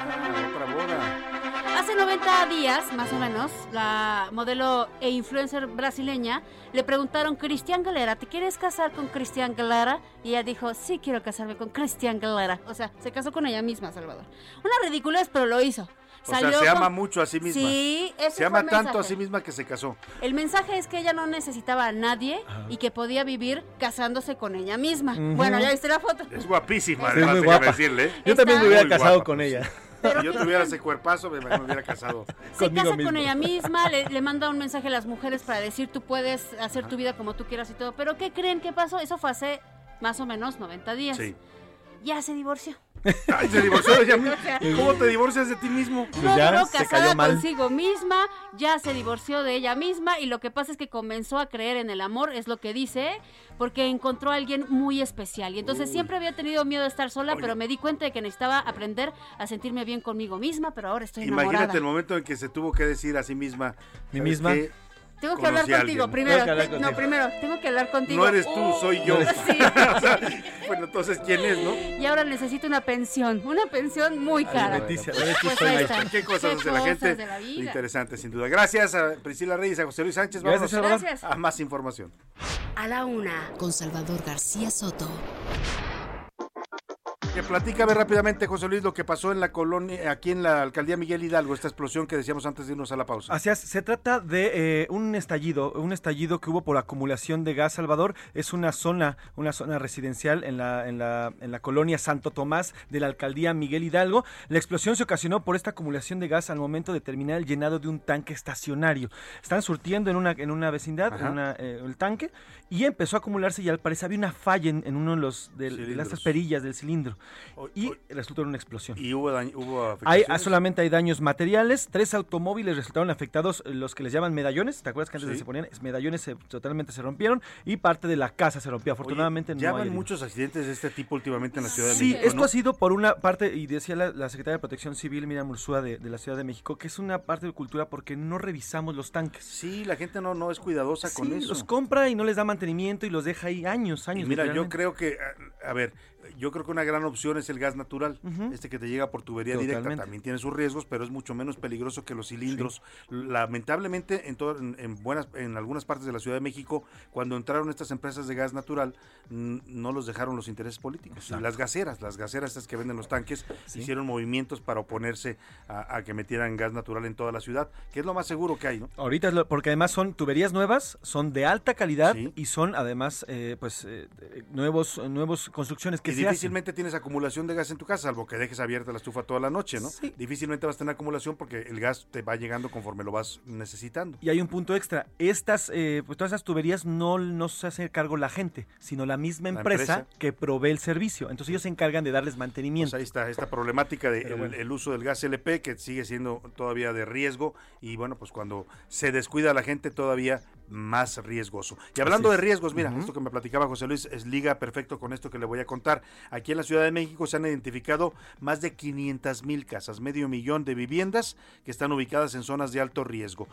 Ah,
Hace 90 días, más o menos, la modelo e influencer brasileña le preguntaron, Cristian Galera, ¿te quieres casar con Cristian Galera? Y ella dijo, sí quiero casarme con Cristian Galera. O sea, se casó con ella misma, Salvador. Una ridiculez, pero lo hizo.
O sea, se ama mucho a sí misma.
Sí, ese
Se
fue
ama
el
tanto a sí misma que se casó.
El mensaje es que ella no necesitaba a nadie y que podía vivir casándose con ella misma. Bueno, ya viste la foto.
Es guapísima, además,
muy guapa.
decirle. ¿eh?
Yo también me hubiera
Muy
casado
guapa.
con ella.
Si yo tuviera ese cuerpazo, me, me hubiera casado.
Se casa con ella misma, le, le manda un mensaje a las mujeres para decir tú puedes hacer tu vida como tú quieras y todo. Pero ¿qué creen que pasó? Eso fue hace más o menos 90 días.
Sí.
Ya se divorció.
Ay, se divorció misma. ¿Cómo te divorcias de ti mismo?
No duró casada consigo misma, ya se divorció de ella misma y lo que pasa es que comenzó a creer en el amor, es lo que dice, porque encontró a alguien muy especial. Y entonces
Uy.
siempre había tenido miedo de estar sola, pero me di cuenta de que necesitaba aprender a sentirme bien conmigo misma, pero ahora estoy enamorada.
Imagínate el momento en que se tuvo que decir a sí misma.
¿Mi
¿sabes
misma?
Tengo que hablar
a
contigo
alguien.
primero. No, primero, tengo que hablar contigo.
No eres tú,
Uh,
soy yo.
Sí.
O sea, bueno, entonces, ¿quién es, no?
Y ahora necesito una pensión, una pensión muy cara.
Alimenticia,
Pues ahí está.
¿Qué cosas hace la gente?
de la vida.
Interesante, sin duda. Gracias a Priscila Reyes, a José Luis Sánchez.
Gracias,
Vamos
Salvador.
Gracias.
a más información.
A la una, con Salvador García Soto.
Que platícame rápidamente, José Luis, lo que pasó en la colonia, aquí en la alcaldía Miguel Hidalgo, esta explosión que decíamos antes de irnos a la pausa.
Así es, se trata de eh, un estallido, un estallido que hubo por acumulación de gas, Salvador. Es una zona, una zona residencial en la, en la, en la colonia Santo Tomás de la alcaldía Miguel Hidalgo. La explosión se ocasionó por esta acumulación de gas al momento de terminar el llenado de un tanque estacionario. Están surtiendo en una, en una vecindad
Ajá.
en una, eh, el tanque y empezó a acumularse y al parecer había una falla en, en uno de los de, las perillas del cilindro y resultó en una explosión.
Y hubo, daño- hubo
Hay, solamente hay daños materiales. Tres automóviles resultaron afectados, los que les llaman medallones. ¿Te acuerdas que antes
Sí.
se ponían es- medallones? se- totalmente se rompieron y parte de la casa se rompió. Afortunadamente
ya
no
van muchos accidentes de este tipo últimamente en la Ciudad de
Sí,
México.
esto
¿no?
ha sido por una parte, y decía la, la secretaria de Protección Civil, Miriam Ursúa, de, de la Ciudad de México, que es una parte de cultura porque no revisamos los tanques.
Sí, la gente no, no es cuidadosa con
Sí,
eso.
los compra y no les da mantenimiento y los deja ahí años,
Y
años.
mira, yo creo que, a, a ver, yo creo que una gran opción es el gas natural, este que te llega por tubería directa, también tiene sus riesgos, pero es mucho menos peligroso que los cilindros. Lamentablemente, en, todo- en, en buenas, en algunas partes de la Ciudad de México, cuando entraron estas empresas de gas natural, no los dejaron los intereses políticos.
Exacto.
las gaseras, las gaseras estas que venden los tanques,
Sí.
hicieron movimientos para oponerse a, a que metieran gas natural en toda la ciudad, que es lo más seguro que hay, ¿no?
Ahorita, es lo- porque además son tuberías nuevas, son de alta calidad
Sí.
y son además, eh, pues, eh, nuevos, nuevos construcciones que
y
se.
Difícilmente tienes acumulación de gas en tu casa, salvo que dejes abierta la estufa toda la noche, ¿no?
Sí.
Difícilmente vas a tener acumulación porque el gas te va llegando conforme lo vas necesitando.
Y hay un punto extra. Estas, eh, pues todas esas tuberías no, no se hace cargo la gente, sino la misma
La
empresa,
empresa.
que provee el servicio. Entonces ellos se encargan de darles
Pues
mantenimiento.
ahí está esta problemática del
bueno.
el uso del gas LP que sigue siendo todavía de riesgo y bueno, pues cuando se descuida la gente todavía más riesgoso. Y hablando de
es.
riesgos, mira, esto que me platicaba José Luis es liga perfecto con esto que le voy a contar. Aquí en la Ciudad de México se han identificado más de 500 mil casas, medio millón de viviendas que están ubicadas en zonas de alto riesgo.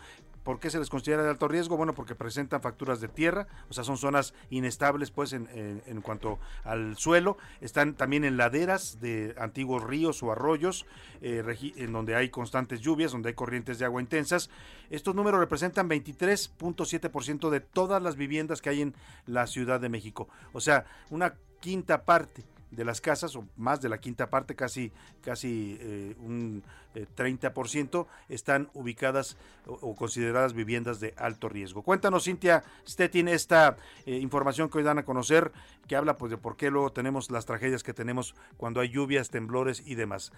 ¿Por qué se les considera de alto riesgo? Bueno, porque presentan facturas de tierra, o sea, son zonas inestables, pues, en, cuanto al suelo. Están también en laderas de antiguos ríos o arroyos, eh, en donde hay constantes lluvias, donde hay corrientes de agua intensas. Estos números representan 23.7% de todas las viviendas que hay en la Ciudad de México. O sea, una quinta parte de las casas, o más de la quinta parte, casi, casi eh, un eh, 30%, están ubicadas o, consideradas viviendas de alto riesgo. Cuéntanos, Cintia Stettin, esta eh, información que hoy dan a conocer, que habla pues de por qué luego tenemos las tragedias que tenemos cuando hay lluvias, temblores y demás.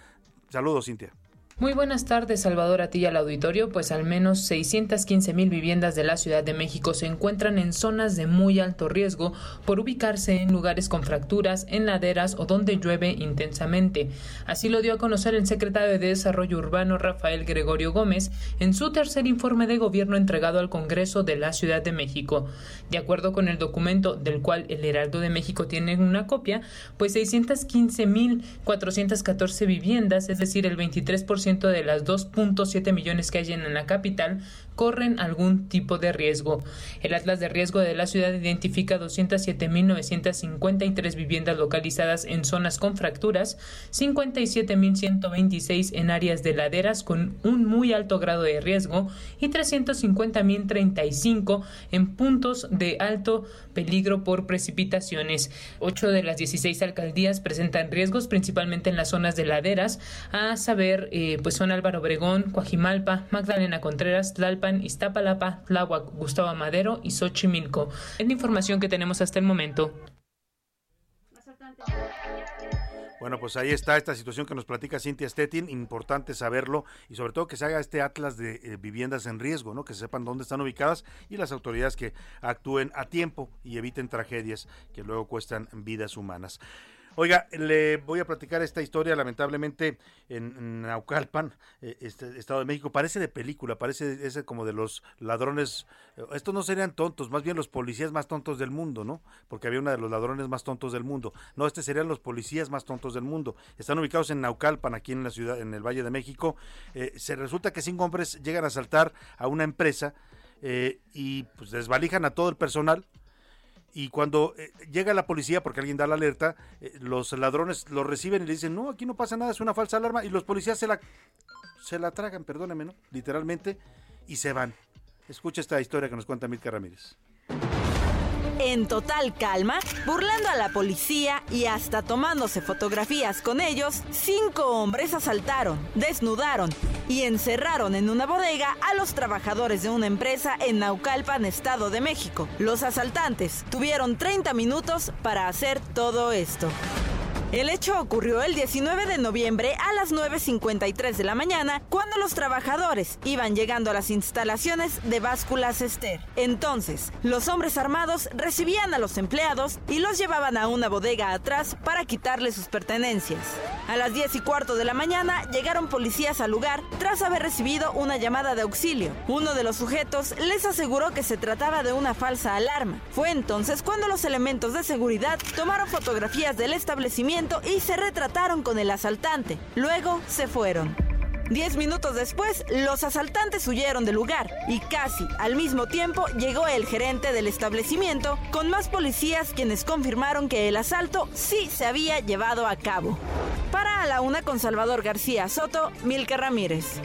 Saludos, Cintia.
Muy buenas tardes, Salvador, a ti y al auditorio. Pues al menos 615 mil viviendas de la Ciudad de México se encuentran en zonas de muy alto riesgo por ubicarse en lugares con fracturas, en laderas o donde llueve intensamente. Así lo dio a conocer el secretario de Desarrollo Urbano, Rafael Gregorio Gómez, en su tercer informe de gobierno entregado al Congreso de la Ciudad de México. De acuerdo con el documento del cual el Heraldo de México tiene una copia, pues 615 mil 414 viviendas, es decir, el 23% de las 2.7 millones que hay en la capital, corren algún tipo de riesgo. El Atlas de Riesgo de la ciudad identifica 207.953 viviendas localizadas en zonas con fracturas, 57.126 en áreas de laderas con un muy alto grado de riesgo y 350.035 en puntos de alto peligro por precipitaciones. Ocho de las 16 alcaldías presentan riesgos, principalmente en las zonas de laderas, a saber, eh, pues son Álvaro Obregón, Coajimalpa, Magdalena Contreras, Iztapalapa, Tláhuac, Gustavo Madero y Xochimilco. Es la información que tenemos hasta el momento.
Bueno, pues ahí está esta situación que nos platica Cintia Stettin, importante saberlo y sobre todo que se haga este atlas de eh, viviendas en riesgo, ¿no? Que sepan dónde están ubicadas y las autoridades que actúen a tiempo y eviten tragedias que luego cuestan vidas humanas. Oiga, le voy a platicar esta historia, lamentablemente, en, Naucalpan, eh, este Estado de México. Parece de película, parece ese como de los ladrones. eh, Estos no serían tontos, más bien los policías más tontos del mundo, ¿no? Porque había uno de los ladrones más tontos del mundo. No, este serían los policías más tontos del mundo. Están ubicados en Naucalpan, aquí en la ciudad, en el Valle de México. Eh, se resulta que cinco hombres llegan a asaltar a una empresa eh, y pues desvalijan a todo el personal y cuando eh, llega la policía, porque alguien da la alerta, eh, los ladrones lo reciben y le dicen, no, aquí no pasa nada, es una falsa alarma, y los policías se la, se la tragan, perdóneme, ¿no? Literalmente, y se van. Escucha esta historia que nos cuenta Milka Ramírez.
En total calma, burlando a la policía y hasta tomándose fotografías con ellos, cinco hombres asaltaron, desnudaron y encerraron en una bodega a los trabajadores de una empresa en Naucalpan, Estado de México. Los asaltantes tuvieron 30 minutos para hacer todo esto. El hecho ocurrió el 19 de noviembre a las 9.53 de la mañana cuando los trabajadores iban llegando a las instalaciones de básculas Esther. Entonces, los hombres armados recibían a los empleados y los llevaban a una bodega atrás para quitarles sus pertenencias. A las 10 y cuarto de la mañana llegaron policías al lugar tras haber recibido una llamada de auxilio. Uno de los sujetos les aseguró que se trataba de una falsa alarma. Fue entonces cuando los elementos de seguridad tomaron fotografías del establecimiento y se retrataron con el asaltante. Luego se fueron. Diez minutos después, los asaltantes huyeron del lugar y casi al mismo tiempo llegó el gerente del establecimiento con más policías quienes confirmaron que el asalto sí se había llevado a cabo. Para a la una con Salvador García Soto, Milka Ramírez.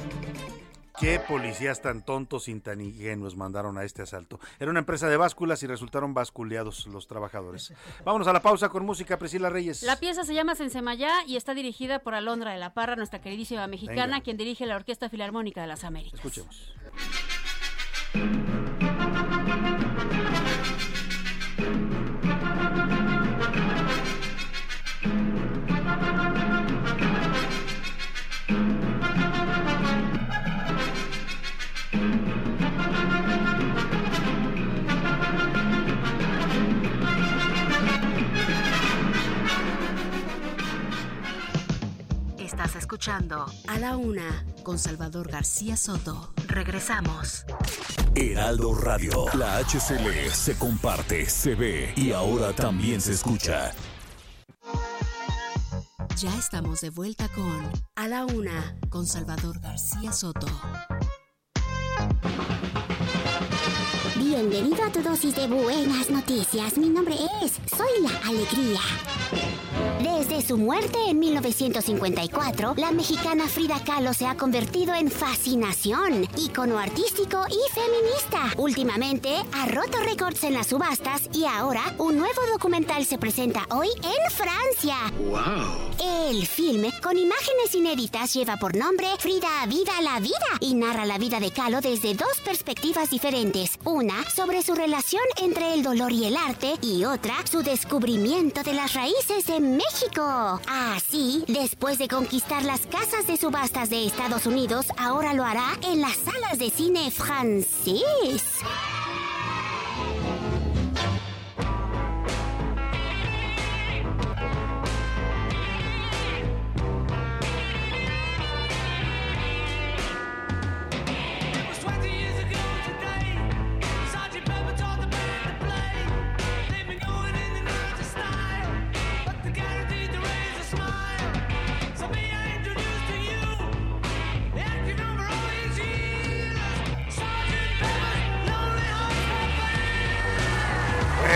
¿Qué policías tan tontos y tan ingenuos mandaron a este asalto? Era una empresa de básculas y resultaron basculeados los trabajadores. Vámonos a la pausa con música, Priscila Reyes.
La pieza se llama Sensemayá y está dirigida por Alondra de la Parra, nuestra queridísima mexicana,
Venga.
quien dirige la Orquesta Filarmónica de las Américas.
Escuchemos.
Escuchando A la Una con Salvador García Soto. Regresamos.
Heraldo Radio. La HCL se comparte, se ve y ahora también se escucha.
Ya estamos de vuelta con A la Una con Salvador García Soto.
Bienvenido a tu dosis de buenas noticias. Mi nombre es Soy la Alegría. Desde su muerte en 1954, la mexicana Frida Kahlo se ha convertido en fascinación, ícono artístico y feminista. Últimamente ha roto récords en las subastas y ahora un nuevo documental se presenta hoy en Francia. El filme, con imágenes inéditas, lleva por nombre Frida Viva la Vida y narra la vida de Kahlo desde dos perspectivas diferentes. Una sobre su relación entre el dolor y el arte y otra su descubrimiento de las raíces de México. Así, después de conquistar las casas de subastas de Estados Unidos, ahora lo hará en las salas de cine francés.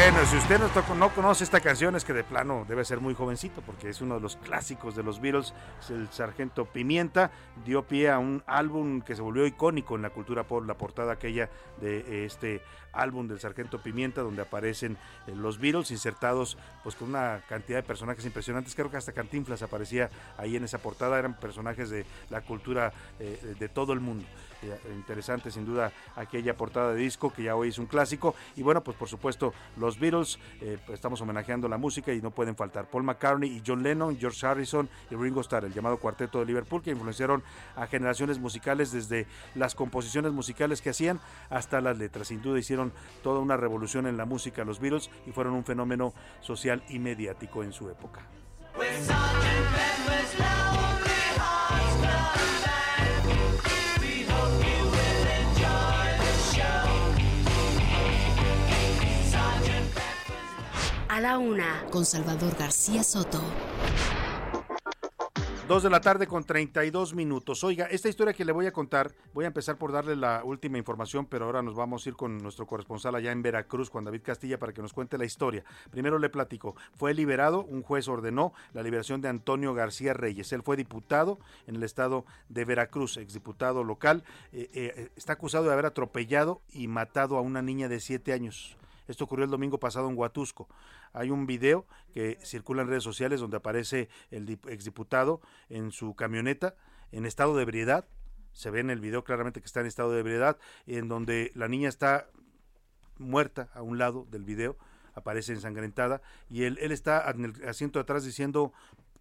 Bueno, si usted no, no, conoce esta canción es que de plano debe ser muy jovencito porque es uno de los clásicos de los Beatles. el Sargento Pimienta dio pie a un álbum que se volvió icónico en la cultura por la portada aquella de este álbum del Sargento Pimienta donde aparecen eh, los Beatles insertados pues con una cantidad de personajes impresionantes. Creo que hasta Cantinflas aparecía ahí en esa portada. Eran personajes de la cultura eh, de todo el mundo. Eh, interesante sin duda aquella portada de disco que ya hoy es un clásico. Y bueno pues por supuesto los Beatles eh, pues, estamos homenajeando la música y no pueden faltar. Paul McCartney y John Lennon, George Harrison y Ringo Starr, el llamado cuarteto de Liverpool que influenciaron a generaciones musicales desde las composiciones musicales que hacían hasta las letras, sin duda hicieron toda una revolución en la música los Beatles y fueron un fenómeno social y mediático en su época.
A la una, con Salvador García Soto.
Dos de la tarde con 32 minutos. Oiga, esta historia que le voy a contar, voy a empezar por darle la última información, pero ahora nos vamos a ir con nuestro corresponsal allá en Veracruz, Juan David Castilla, para que nos cuente la historia. Primero le platico, fue liberado, un juez ordenó la liberación de Antonio García Reyes. Él fue diputado en el estado de Veracruz, exdiputado local. Eh, eh, está acusado de haber atropellado y matado a una niña de siete años. Esto ocurrió el domingo pasado en Huatusco. Hay un video que circula en redes sociales donde aparece el exdiputado en su camioneta en estado de ebriedad. Se ve en el video claramente que está en estado de ebriedad, en donde la niña está muerta a un lado del video, aparece ensangrentada, y él, él está en el asiento de atrás diciendo,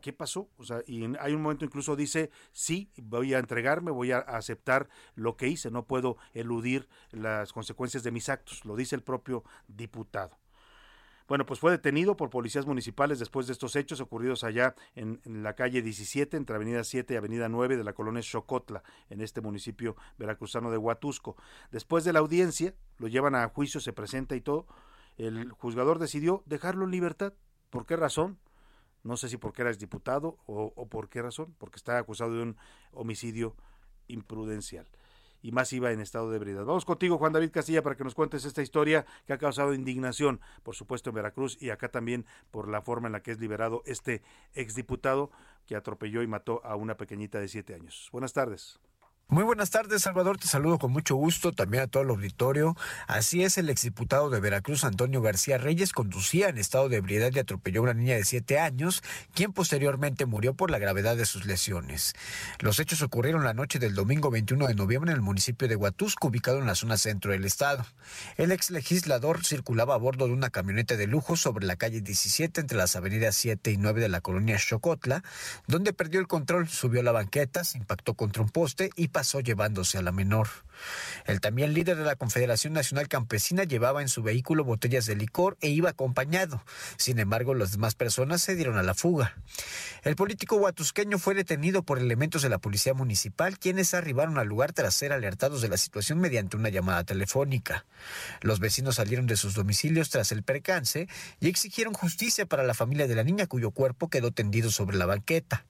¿qué pasó? O sea, y hay un momento incluso dice, sí, voy a entregarme, voy a aceptar lo que hice, no puedo eludir las consecuencias de mis actos, lo dice el propio diputado. Bueno, pues fue detenido por policías municipales después de estos hechos ocurridos allá en, la calle 17, entre Avenida 7 y Avenida 9 de la colonia Xocotla, en este municipio veracruzano de Huatusco. Después de la audiencia, lo llevan a juicio, se presenta y todo. El juzgador decidió dejarlo en libertad. ¿Por qué razón? No sé si porque era diputado o, por qué razón, porque está acusado de un homicidio imprudencial y más iba en estado de ebriedad. Vamos contigo, Juan David Castilla, para que nos cuentes esta historia que ha causado indignación, por supuesto, en Veracruz y acá también por la forma en la que es liberado este exdiputado que atropelló y mató a una pequeñita de siete años. Buenas tardes.
Muy buenas tardes, Salvador. Te saludo con mucho gusto también a todo el auditorio. Así es, el exdiputado de Veracruz, Antonio García Reyes, conducía en estado de ebriedad y atropelló a una niña de siete años, quien posteriormente murió por la gravedad de sus lesiones. Los hechos ocurrieron la noche del domingo 21 de noviembre en el municipio de Huatusco, ubicado en la zona centro del estado. El ex legislador circulaba a bordo de una camioneta de lujo sobre la calle 17 entre las avenidas 7 y 9 de la colonia Chocotla, donde perdió el control, subió la banqueta, se impactó contra un poste y pasó llevándose a la menor. El también líder de la Confederación Nacional Campesina llevaba en su vehículo botellas de licor e iba acompañado. Sin embargo, las demás personas se dieron a la fuga. El político huatusqueño fue detenido por elementos de la policía municipal, quienes arribaron al lugar tras ser alertados de la situación mediante una llamada telefónica. Los vecinos salieron de sus domicilios tras el percance y exigieron justicia para la familia de la niña cuyo cuerpo quedó tendido sobre la banqueta.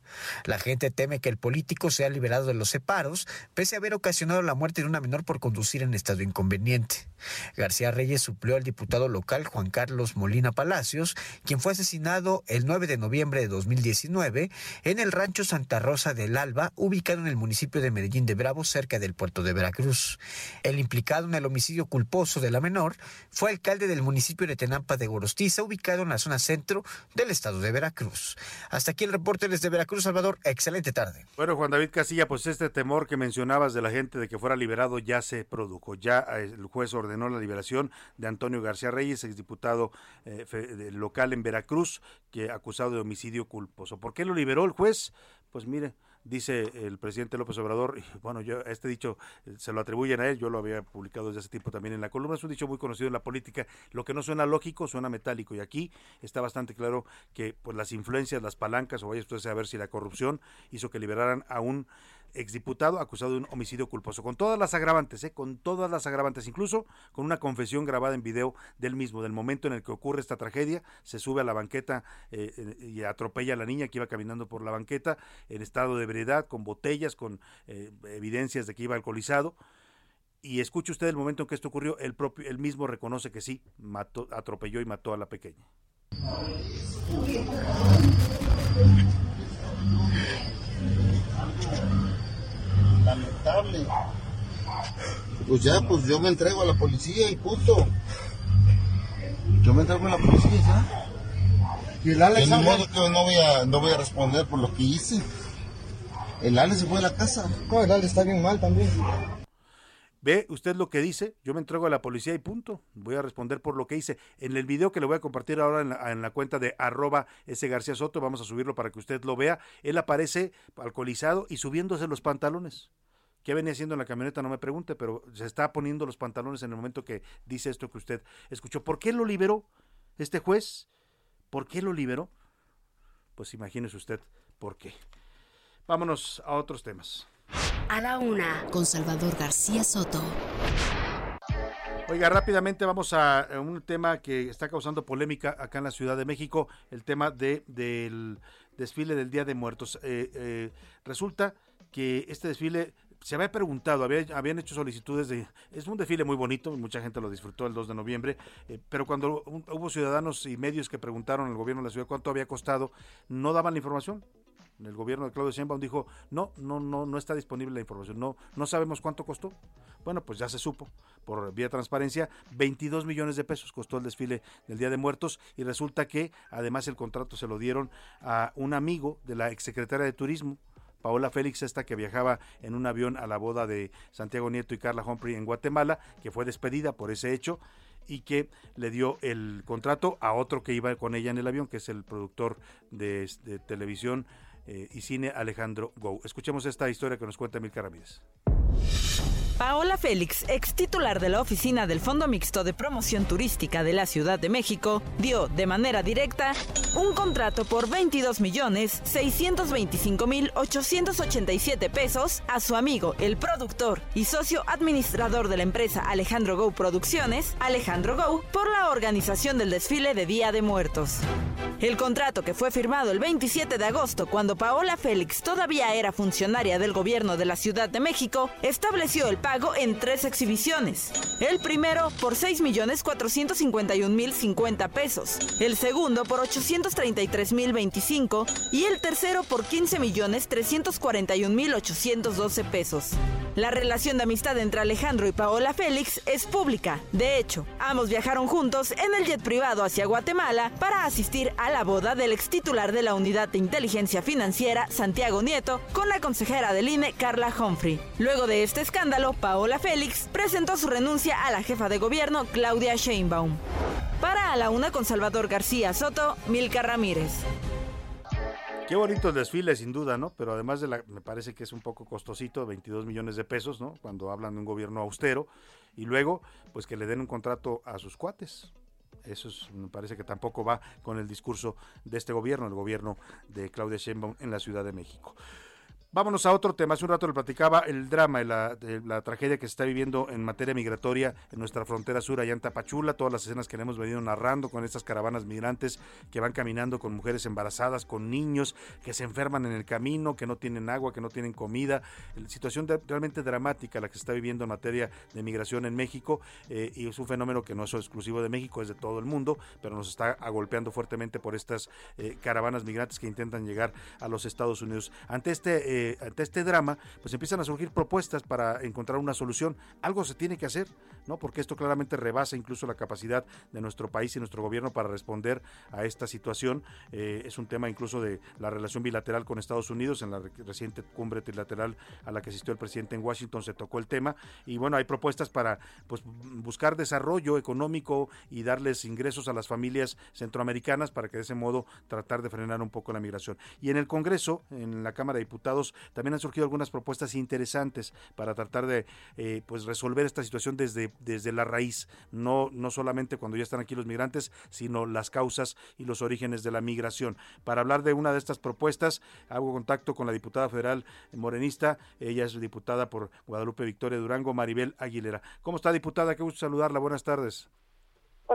La gente teme que el político sea liberado de los separos, pese a haber ocasionado la muerte de una menor por conducir en estado inconveniente. García Reyes suplió al diputado local Juan Carlos Molina Palacios, quien fue asesinado el 9 de noviembre de 2019 en el rancho Santa Rosa del Alba, ubicado en el municipio de Medellín de Bravo, cerca del puerto de Veracruz. El implicado en el homicidio culposo de la menor fue alcalde del municipio de Tenampa de Gorostiza, ubicado en la zona centro del estado de Veracruz. Hasta aquí el reporte desde Veracruz, Salvador. Excelente tarde.
Bueno, Juan David Casilla, pues este temor que mencionabas de la gente de que fuera liberado ya se produjo. Ya eh, el juez ordenó la liberación de Antonio García Reyes, exdiputado eh, local en Veracruz, que acusado de homicidio culposo. ¿Por qué lo liberó el juez? Pues mire, dice el presidente López Obrador, y bueno, yo este dicho eh, se lo atribuyen a él, yo lo había publicado desde hace tiempo también en la columna, es un dicho muy conocido en la política, lo que no suena lógico suena metálico y aquí está bastante claro que pues las influencias, las palancas o vaya usted a ver si la corrupción hizo que liberaran a un exdiputado acusado de un homicidio culposo, con todas las agravantes, ¿eh? con todas las agravantes, incluso con una confesión grabada en video del mismo, del momento en el que ocurre esta tragedia, se sube a la banqueta eh, y atropella a la niña que iba caminando por la banqueta en estado de ebriedad, con botellas, con eh, evidencias de que iba alcoholizado. Y escuche usted el momento en que esto ocurrió, él, propio, él mismo reconoce que sí, mató, atropelló y mató a la pequeña.
Lamentable. Pues ya, pues yo me entrego a la policía y punto. Yo me entrego a la policía ya. Y el Alex de modo que no voy, a, no voy a responder por lo que hice. El Alex se fue a la casa. No, el Alex está bien mal también.
Ve usted lo que dice, yo me entrego a la policía y punto. Voy a responder por lo que hice. En el video que le voy a compartir ahora en la, en la cuenta de arroba ese García Soto, vamos a subirlo para que usted lo vea. Él aparece alcoholizado y subiéndose los pantalones. ¿Qué venía haciendo en la camioneta? No me pregunte, pero se está poniendo los pantalones en el momento que dice esto que usted escuchó. ¿Por qué lo liberó este juez? ¿Por qué lo liberó? Pues imagínese usted por qué. Vámonos a otros temas.
A la una, con Salvador García Soto.
Oiga, rápidamente vamos a un tema que está causando polémica acá en la Ciudad de México, el tema de, del desfile del Día de Muertos. Eh, eh, resulta que este desfile se había preguntado, había, habían hecho solicitudes de... Es un desfile muy bonito, mucha gente lo disfrutó el 2 de noviembre, eh, pero cuando hubo ciudadanos y medios que preguntaron al gobierno de la ciudad cuánto había costado, no daban la información el gobierno de Claudio Sheinbaum dijo, no, no, no, no está disponible la información, no, no sabemos cuánto costó. Bueno, pues ya se supo por vía transparencia, 22 millones de pesos costó el desfile del Día de Muertos y resulta que además el contrato se lo dieron a un amigo de la exsecretaria de Turismo, Paola Félix, esta que viajaba en un avión a la boda de Santiago Nieto y Carla Humphrey en Guatemala, que fue despedida por ese hecho y que le dio el contrato a otro que iba con ella en el avión, que es el productor de, de televisión eh, y cine Alejandro Gou. Escuchemos esta historia que nos cuenta Milka Ramírez.
Paola Félix, ex titular de la oficina del Fondo Mixto de Promoción Turística de la Ciudad de México, dio de manera directa un contrato por 22 millones 625 mil 887 pesos a su amigo, el productor y socio administrador de la empresa Alejandro Go Producciones, Alejandro Go, por la organización del desfile de Día de Muertos. El contrato que fue firmado el 27 de agosto, cuando Paola Félix todavía era funcionaria del gobierno de la Ciudad de México, estableció el pago en tres exhibiciones. El primero por 6.451.050 pesos, el segundo por 833.025 y el tercero por 15.341.812 pesos. La relación de amistad entre Alejandro y Paola Félix es pública. De hecho, ambos viajaron juntos en el jet privado hacia Guatemala para asistir a la boda del ex titular de la Unidad de Inteligencia Financiera, Santiago Nieto, con la consejera del INE, Carla Humphrey. Luego de este escándalo, Paola Félix presentó su renuncia a la jefa de gobierno, Claudia Sheinbaum. Para a la una con Salvador García Soto, Milka Ramírez.
Qué bonito el desfile, sin duda, ¿no? Pero además de la, me parece que es un poco costosito, 22 millones de pesos, ¿no? Cuando hablan de un gobierno austero. Y luego, pues que le den un contrato a sus cuates. Eso me parece que tampoco va con el discurso de este gobierno, el gobierno de Claudia Sheinbaum en la Ciudad de México. Vámonos a otro tema. Hace un rato le platicaba el drama la, tragedia que se está viviendo en materia migratoria en nuestra frontera sur, allá en Tapachula. Todas las escenas que le hemos venido narrando con estas caravanas migrantes que van caminando con mujeres embarazadas, con niños que se enferman en el camino, que no tienen agua, que no tienen comida. Situación realmente dramática la que se está viviendo en materia de migración en México. Eh, y es un fenómeno que no es exclusivo de México, es de todo el mundo, pero nos está agolpeando fuertemente por estas eh, caravanas migrantes que intentan llegar a los Estados Unidos. Ante este. Eh, ante este drama, pues empiezan a surgir propuestas para encontrar una solución. Algo se tiene que hacer, ¿no? Porque esto claramente rebasa incluso la capacidad de nuestro país y nuestro gobierno para responder a esta situación. Eh, es un tema incluso de la relación bilateral con Estados Unidos. En la reciente cumbre trilateral a la que asistió el presidente en Washington se tocó el tema. Y bueno, hay propuestas para pues, buscar desarrollo económico y darles ingresos a las familias centroamericanas para que de ese modo tratar de frenar un poco la migración. Y en el Congreso, en la Cámara de Diputados, también han surgido algunas propuestas interesantes para tratar de eh, pues resolver esta situación desde, desde la raíz, no, no solamente cuando ya están aquí los migrantes, sino las causas y los orígenes de la migración. Para hablar de una de estas propuestas, hago contacto con la diputada federal morenista, ella es diputada por Guadalupe Victoria Durango, Maribel Aguilera. ¿Cómo está, diputada? Qué gusto saludarla. Buenas tardes.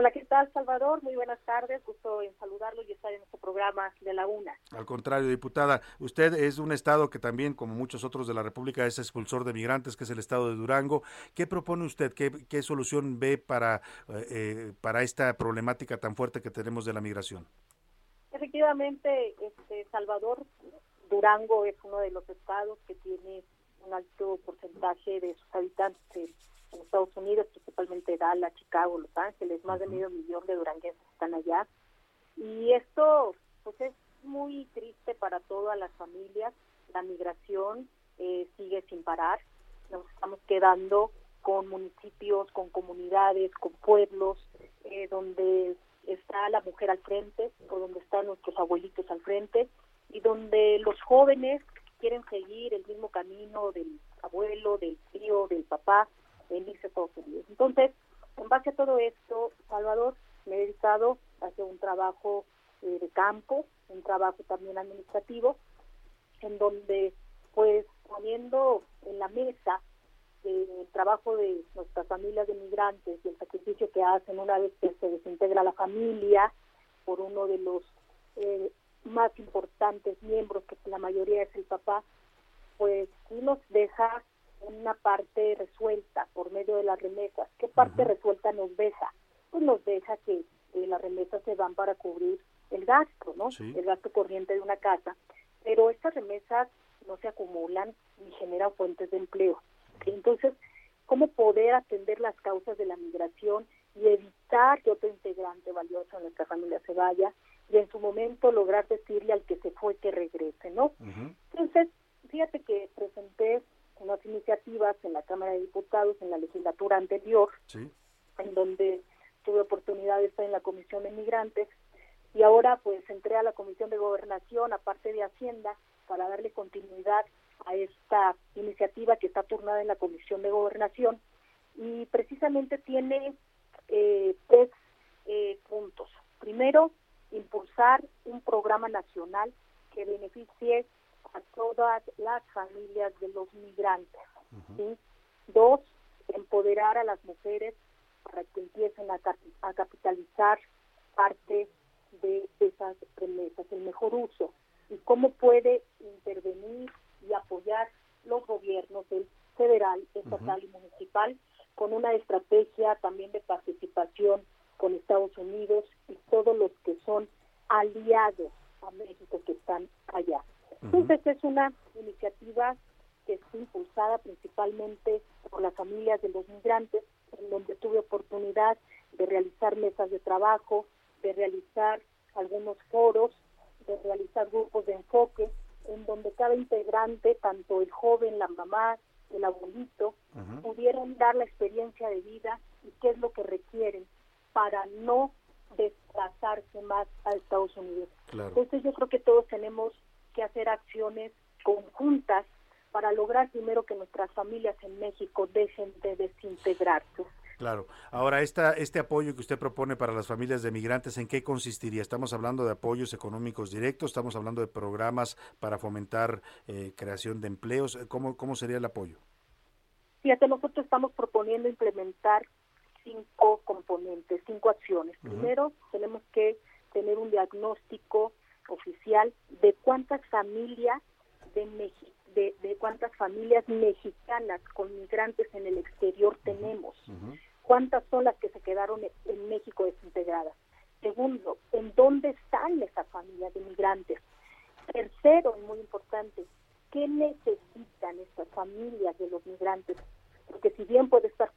Hola, ¿qué tal, Salvador? Muy buenas tardes. Gusto en saludarlo y estar en este programa de la UNA.
Al contrario, diputada, usted es un estado que también, como muchos otros de la República, es expulsor de migrantes, que es el estado de Durango. ¿Qué propone usted? ¿Qué, solución ve para, eh, eh, para esta problemática tan fuerte que tenemos de la migración?
Efectivamente, este, Salvador, Durango es uno de los estados que tiene un alto porcentaje de sus habitantes en Estados Unidos, principalmente Dallas, Chicago, Los Ángeles, más de medio millón de duranguenses están allá. Y esto pues es muy triste para todas las familias. La migración eh, sigue sin parar. Nos estamos quedando con municipios, con comunidades, con pueblos, eh, donde está la mujer al frente o donde están nuestros abuelitos al frente y donde los jóvenes quieren seguir el mismo camino del abuelo, del tío, del papá, en irse a Estados Unidos. Entonces, en base a todo esto, Salvador, me he dedicado a hacer un trabajo eh, de campo, un trabajo también administrativo, en donde, pues, poniendo en la mesa eh, el trabajo de nuestras familias de migrantes y el sacrificio que hacen una vez que se desintegra la familia por uno de los eh, más importantes miembros, que la mayoría es el papá, pues sí nos deja una parte resuelta por medio de las remesas. ¿Qué parte resuelta nos deja? Pues nos deja que eh, las remesas se van para cubrir el gasto, ¿no? El gasto corriente de una casa. Pero estas remesas no se acumulan ni generan fuentes de empleo. Entonces, ¿cómo poder atender las causas de la migración y evitar que otro integrante valioso de nuestra familia se vaya y en su momento lograr decirle al que se fue que regrese, ¿no? Entonces, fíjate que presenté unas iniciativas en la Cámara de Diputados en la legislatura anterior, en donde tuve oportunidad de estar en la Comisión de Migrantes y ahora pues entré a la Comisión de Gobernación, aparte de Hacienda, para darle continuidad a esta iniciativa que está turnada en la Comisión de Gobernación y precisamente tiene eh, tres eh, puntos. Primero, impulsar un programa nacional que beneficie a todas las familias de los migrantes. Dos, empoderar a las mujeres para que empiecen a, a capitalizar parte de esas remesas, el mejor uso y cómo puede intervenir y apoyar los gobiernos del federal, estatal y municipal con una estrategia también de participación con Estados Unidos y todos los que son aliados a México que están allá. Entonces es una iniciativa que es impulsada principalmente por las familias de los migrantes, en donde tuve oportunidad de realizar mesas de trabajo, de realizar algunos foros, de realizar grupos de enfoque, en donde cada integrante, tanto el joven, la mamá, el abuelito, pudieran dar la experiencia de vida y qué es lo que requieren para no desplazarse más a Estados Unidos. Entonces yo creo que todos tenemos que hacer acciones conjuntas para lograr primero que nuestras familias en México dejen de desintegrarse.
Claro. Ahora, esta, este apoyo que usted propone para las familias de migrantes, ¿en qué consistiría? ¿Estamos hablando de apoyos económicos directos? ¿Estamos hablando de programas para fomentar eh, creación de empleos? ¿Cómo, ¿Cómo sería el apoyo?
Fíjate, nosotros estamos proponiendo implementar cinco componentes, cinco acciones. Primero, tenemos que tener un diagnóstico oficial de cuántas familias de, de, cuántas familias mexicanas con migrantes en el exterior tenemos, cuántas son las que se quedaron en México desintegradas. Segundo, ¿en dónde están esas familias de migrantes? Tercero, y muy importante, ¿qué necesitan estas familias de los migrantes porque si bien puede estar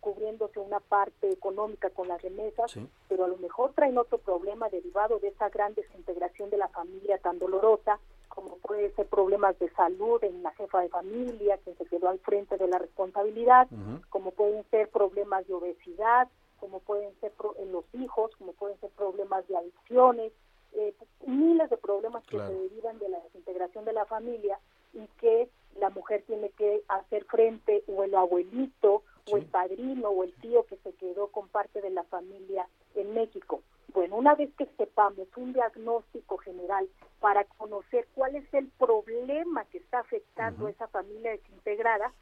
cubriéndose una parte económica con las remesas, pero a lo mejor traen otro problema derivado de esa gran desintegración de la familia tan dolorosa, como puede ser problemas de salud en la jefa de familia, que se quedó al frente de la responsabilidad, como pueden ser problemas de obesidad, como pueden ser en los hijos, como pueden ser problemas de adicciones, eh, miles de problemas que se derivan de la desintegración de la familia y que la mujer tiene que hacer frente o el abuelito o el padrino o el tío que se quedó con parte de la familia en México. Bueno, una vez que sepamos un diagnóstico general para conocer cuál es el problema que está afectando a esa familia desintegrada,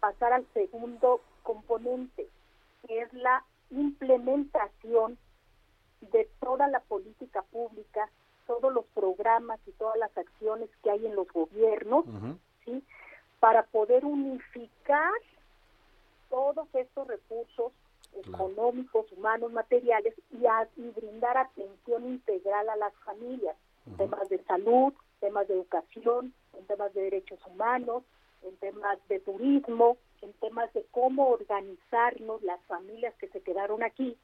pasar al segundo componente, que es la implementación toda la política pública, todos los programas y todas las acciones que hay en los gobiernos, ¿sí? Para poder unificar todos estos recursos económicos, humanos, materiales y, y brindar atención integral a las familias, en temas de salud, temas de educación, en temas de derechos humanos, en temas de turismo, en temas de cómo organizarnos las familias que se quedaron aquí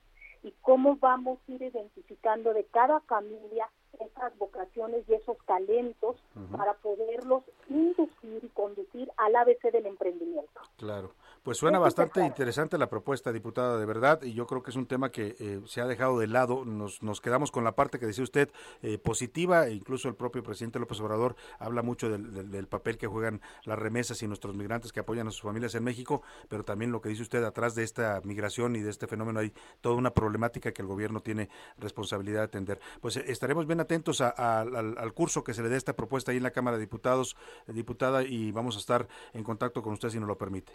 y cómo vamos a ir identificando de cada familia esas vocaciones y esos talentos para poderlos inducir y conducir al ABC del emprendimiento.
Claro. Pues suena bastante interesante la propuesta, diputada, de verdad, y yo creo que es un tema que eh, se ha dejado de lado. Nos, nos quedamos con la parte que decía usted eh, positiva, e incluso el propio presidente López Obrador habla mucho del, del, papel que juegan las remesas y nuestros migrantes que apoyan a sus familias en México, pero también lo que dice usted, atrás de esta migración y de este fenómeno hay toda una problemática que el gobierno tiene responsabilidad de atender. Pues eh, estaremos bien atentos al, al, curso que se le dé esta propuesta ahí en la Cámara de Diputados, diputada, y vamos a estar en contacto con usted si nos lo permite.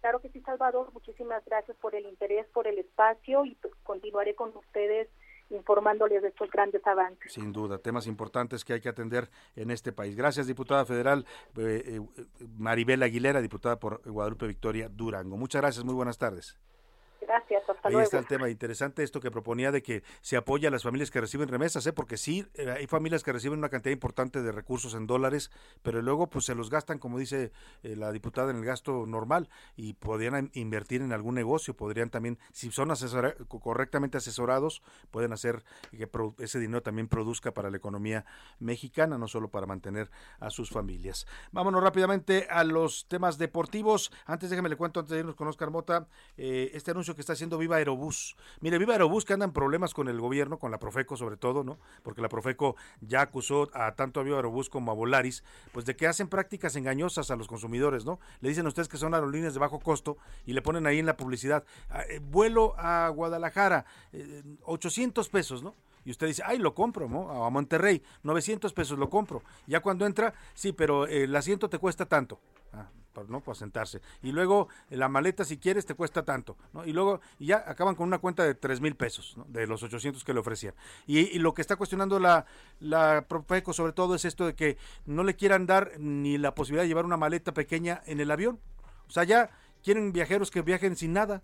Claro que sí, Salvador. Muchísimas gracias por el interés, por el espacio y pues, continuaré con ustedes informándoles de estos grandes avances.
Sin duda, temas importantes que hay que atender en este país. Gracias, diputada federal eh, eh, Maribel Aguilera, diputada por Guadalupe Victoria Durango. Muchas gracias, muy buenas tardes.
Gracias, hasta
Ahí está el tema interesante, esto que proponía de que se apoya a las familias que reciben remesas, ¿eh? porque sí, eh, hay familias que reciben una cantidad importante de recursos en dólares, pero luego pues se los gastan, como dice eh, la diputada, en el gasto normal y podrían invertir en algún negocio, podrían también, si son correctamente asesorados, pueden hacer que ese dinero también produzca para la economía mexicana, no solo para mantener a sus familias. Vámonos rápidamente a los temas deportivos. Antes déjeme le cuento, antes de irnos con Oscar Mota, este anuncio que está haciendo Viva Aerobús. Mire, Viva Aerobús que andan problemas con el gobierno, con la Profeco sobre todo, ¿no? Porque la Profeco ya acusó a tanto a Viva Aerobús como a Volaris, pues de que hacen prácticas engañosas a los consumidores, ¿no? Le dicen a ustedes que son aerolíneas de bajo costo y le ponen ahí en la publicidad, ah, eh, vuelo a Guadalajara, 800 eh, pesos, ¿no? y usted dice, ay, lo compro, ¿no? A Monterrey, 900 pesos lo compro. Ya cuando entra, sí, pero el asiento te cuesta tanto. Ah, ¿no? Para sentarse. Y luego la maleta, si quieres, te cuesta tanto, ¿no? Y luego y ya acaban con una cuenta de 3 mil pesos, de los 800 que le ofrecían. Y, lo que está cuestionando la, la Profeco sobre todo es esto de que no le quieran dar ni la posibilidad de llevar una maleta pequeña en el avión. O sea, ya quieren viajeros que viajen sin nada,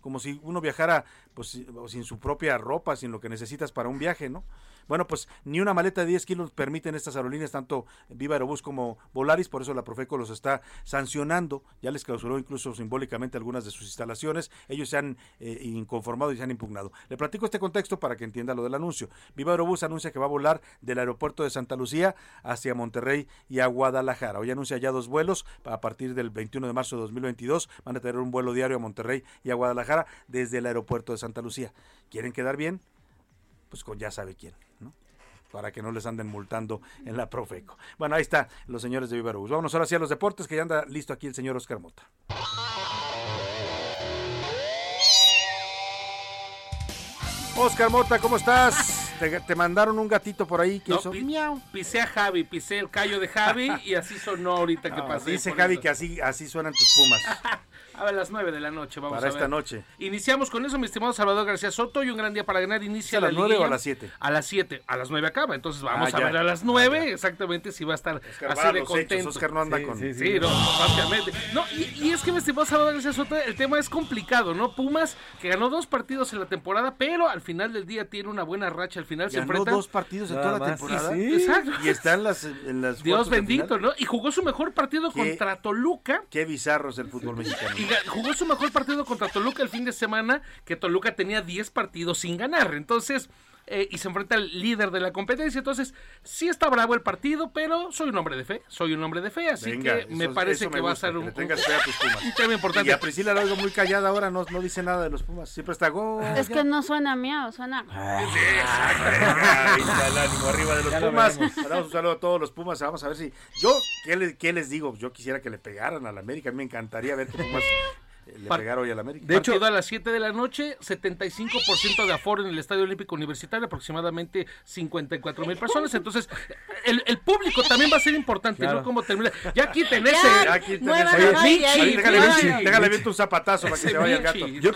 como si uno viajara pues sin su propia ropa, sin lo que necesitas para un viaje, ¿no? Bueno, pues ni una maleta de 10 kilos permiten estas aerolíneas, tanto Viva Aerobús como Volaris, por eso la Profeco los está sancionando, ya les clausuró incluso simbólicamente algunas de sus instalaciones, ellos se han eh, inconformado y se han impugnado. Le platico este contexto para que entienda lo del anuncio. Viva Aerobús anuncia que va a volar del aeropuerto de Santa Lucía hacia Monterrey y a Guadalajara. Hoy anuncia ya dos vuelos a partir del 21 de marzo de 2022, van a tener un vuelo diario a Monterrey y a Guadalajara desde el aeropuerto de Santa Lucía. ¿Quieren quedar bien? Pues con ya sabe quién para que no les anden multando en la Profeco. Bueno, ahí está los señores de Vivarubus. Vámonos ahora sí a los deportes, que ya anda listo aquí el señor Oscar Mota. Oscar Mota, ¿cómo estás? Te, mandaron un gatito por ahí que hizo
miau. Pisé a Javi, pisé el callo de Javi y así sonó ahorita que pasé.
Dice Javi que así, así suenan tus pumas.
A las 9 de la noche, vamos
para esta noche.
Iniciamos con eso, mi estimado Salvador García Soto, y un gran día para ganar. Inicia
¿A las 9 o a las 7?
A las 7, a las 9 acaba, entonces vamos ah, a ver a las 9 ah, exactamente si va a estar así de contento.
Oscar no anda sí, con...
Sí, sí, no, básicamente. No, y, es que, mi estimado Salvador García Soto, el tema es complicado, ¿no? Pumas, que ganó dos partidos en la temporada, pero al final del día tiene una buena racha, al final
se
enfrenta...
dos partidos en toda la temporada.
Exacto.
Y está en las, en las
Dios bendito, ¿no? Y jugó su mejor partido contra Toluca.
Qué bizarro es el fútbol mexicano.
Y jugó su mejor partido contra Toluca el fin de semana, que Toluca tenía 10 partidos sin ganar. Entonces, eh, y se enfrenta al líder de la competencia. Entonces, sí está bravo el partido, pero soy un hombre de fe, soy un hombre de fe, así que me parece que va a ser un,
un, tema
importante.
Y a Priscila la oigo muy callada ahora, no, no dice nada de los Pumas, siempre está go.
Es que no suena miau, suena.
Ah, ahí está el ánimo arriba de los Pumas. Mandamos un saludo a todos los Pumas, vamos a ver si yo ¿qué, qué les digo? Yo quisiera que le pegaran a la América, a mí me encantaría ver que Pumas le pegar hoy al América.
De hecho, a las 7 de la noche, 75% de aforo en el Estadio Olímpico Universitario, aproximadamente 54 mil personas. Entonces, el, público público también va a ser importante,
Claro.
¿no? Cómo termina. Ya quiten ese.
Ya quiten
muevan
ese.
a Michi,
Ahí, déjale, bien- tu zapatazo para que se vaya el gato.
Yo,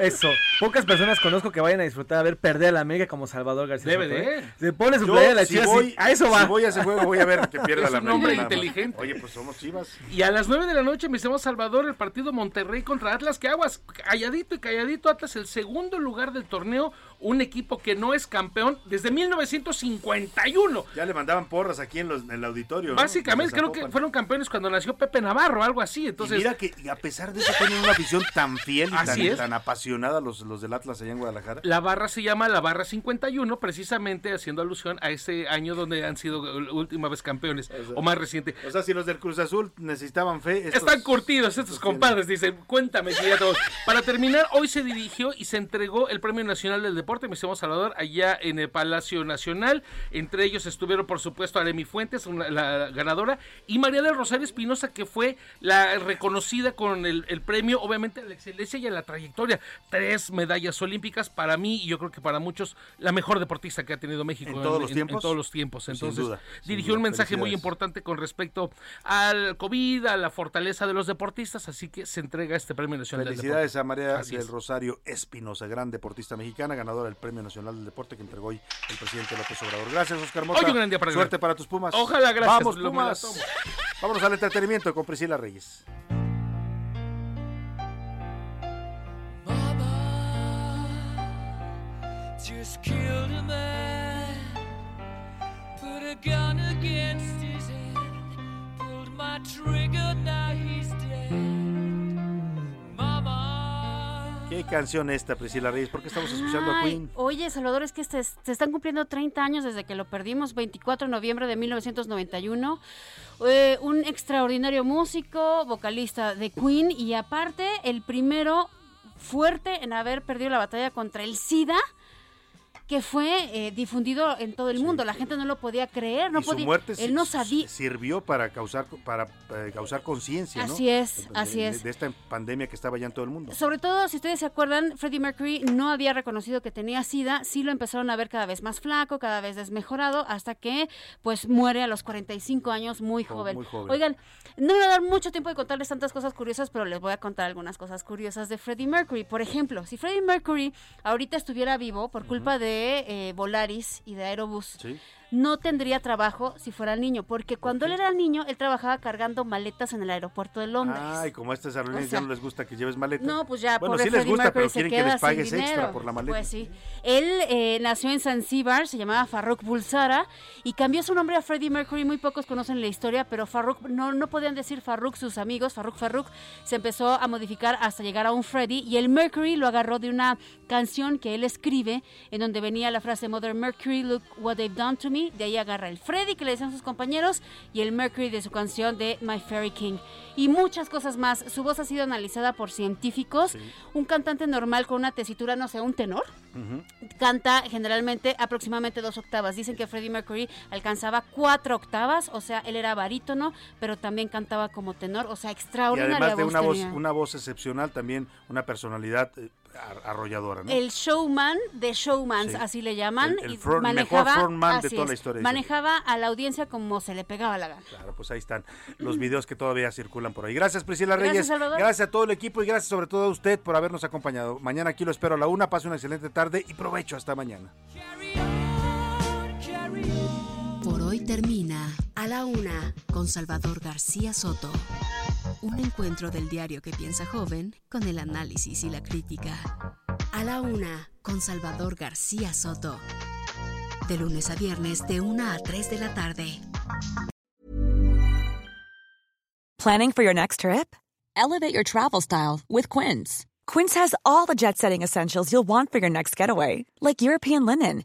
eso, pocas personas conozco que vayan a disfrutar a ver perder a la América como Salvador García.
Debe
Soto,
de.
¿eh? Se pone su playa de la
si
Chivas y
voy,
a eso va.
Si voy a ese juego, voy a ver que pierda
Es
la
un hombre
América, nada más.
inteligente.
Oye, pues somos chivas.
Y a las 9 de la noche, mi Salvador, el partido Monterrey contra Atlas, que aguas, calladito y calladito, Atlas, el segundo lugar del torneo, un equipo que no es campeón desde 1951.
Ya le mandaban porras aquí en, los, en el auditorio.
Básicamente, creo que fueron campeones cuando nació Pepe Navarro, algo así.
Y
Entonces,
mira que a pesar de eso tienen una afición tan fiel y
Así
tan,
es.
tan apasionada los, los del Atlas allá en Guadalajara.
La barra se llama la barra 51, precisamente haciendo alusión a ese año donde han sido última vez campeones, o más reciente.
O sea, si los del Cruz Azul necesitaban fe, estos-
Están curtidos estos compadres, dicen, cuéntame ya todos. Para terminar, hoy se dirigió y se entregó el Premio Nacional del Deporte, mi estimado Salvador, allá en el Palacio Nacional. Entre ellos estuvieron, por supuesto, Aremi Fuentes, una- la ganadora, y María del Rosario Espinosa, que fue la reconocida con el, el premio, obviamente, a la excelencia y a la trayectoria. Tres medallas olímpicas, para mí, y yo creo que para muchos, la mejor deportista que ha tenido México
¿En todos los tiempos?
todos los tiempos.
Sin
Entonces,
duda, sin
dirigió
duda.
un mensaje muy importante con respecto al COVID, a la fortaleza de los deportistas, así que se entrega este Premio Nacional del
Felicidades
Deporte.
a María
Así
del
es.
Rosario Espinosa, gran deportista mexicana, ganadora del Premio Nacional del Deporte que entregó hoy el presidente López Obrador. Gracias, Oscar Mota.
Hoy un gran día para
Suerte para tus Pumas.
Ojalá, gracias,
Vamos, Pumas. Vámonos al entretenimiento con Priscila Reyes.
just killed a man, put a gun against
¿Qué canción esta, Priscila Reyes? ¿Por qué estamos escuchando a Queen?
Oye, Salvador, es que se están cumpliendo 30 años desde que lo perdimos, 24 de noviembre de 1991. Eh, un extraordinario músico, vocalista de Queen y aparte el primero fuerte en haber perdido la batalla contra el SIDA que fue eh, difundido en todo el mundo. La gente no lo podía creer, no
y su
podía.
muerte
él no sabía.
sirvió para causar para eh, causar conciencia, ¿no?
Así es, así
de-
es.
De esta pandemia que estaba ya en todo el mundo.
Sobre todo, si ustedes se acuerdan, Freddie Mercury no había reconocido que tenía SIDA, sí lo empezaron a ver cada vez más flaco, cada vez desmejorado, hasta que pues muere a los 45 años muy
Jo-
joven.
muy joven.
Oigan, no me va a dar mucho tiempo de contarles tantas cosas curiosas, pero les voy a contar algunas cosas curiosas de Freddie Mercury. Por ejemplo, si Freddie Mercury ahorita estuviera vivo por culpa de eh, Volaris y de Aerobús,
Sí.
No tendría trabajo si fuera niño, porque cuando él era niño, él trabajaba cargando maletas en el aerropuerto de Londres.
Ay, como a estas aerolíneas
O sea,
ya no les gusta que lleves maleta.
No, pues ya,
Bueno,
pobre
sí les
Freddie
gusta,
Mercury
pero
se
quieren que les pagues extra por la maleta.
Pues sí. Él eh, nació en Zanzíbar, se llamaba Farrokh Bulsara y cambió su nombre a Freddie Mercury. Muy pocos conocen la historia, pero Farrokh no, no podían decir Farrokh sus amigos. Farrokh Farrokh se empezó a modificar hasta llegar a un Freddie y el Mercury lo agarró de una canción que él escribe en donde venía la frase Mother Mercury, look what they've done to me. De ahí agarra el Freddie que le decían sus compañeros y el Mercury de su canción de My Fairy King. Y muchas cosas más. Su voz ha sido analizada por científicos. Un cantante normal con una tesitura, no sé, un tenor, canta generalmente aproximadamente dos octavas. Dicen que Freddie Mercury alcanzaba cuatro octavas, o sea, él era barítono, pero también cantaba como tenor, o sea,
Y
extraordinaria
además de
voz
una voz, una voz excepcional, también una personalidad eh, arrolladora, ¿no?
El showman de showmans,
Sí.
así le llaman.
El- el
y
front-
manejaba,
mejor frontman de toda la historia.
Manejaba a la audiencia como se le pegaba la gana.
Claro, pues ahí están los videos que todavía circulan por ahí. Gracias, Priscila
Gracias,
Reyes.
Salvador.
Gracias a todo el equipo y gracias sobre todo a usted por habernos acompañado. Mañana aquí lo espero a la una. Pase una excelente tarde y provecho hasta mañana.
Hoy termina A la Una con Salvador García Soto. Un encuentro del diario que piensa joven con el análisis y la crítica. A la Una con Salvador García Soto. De lunes a viernes de 1 a 3 de la tarde.
Planning for your next trip? Elevate your travel style with Quince. Quince has all the jet setting essentials you'll want for your next getaway, like European linen,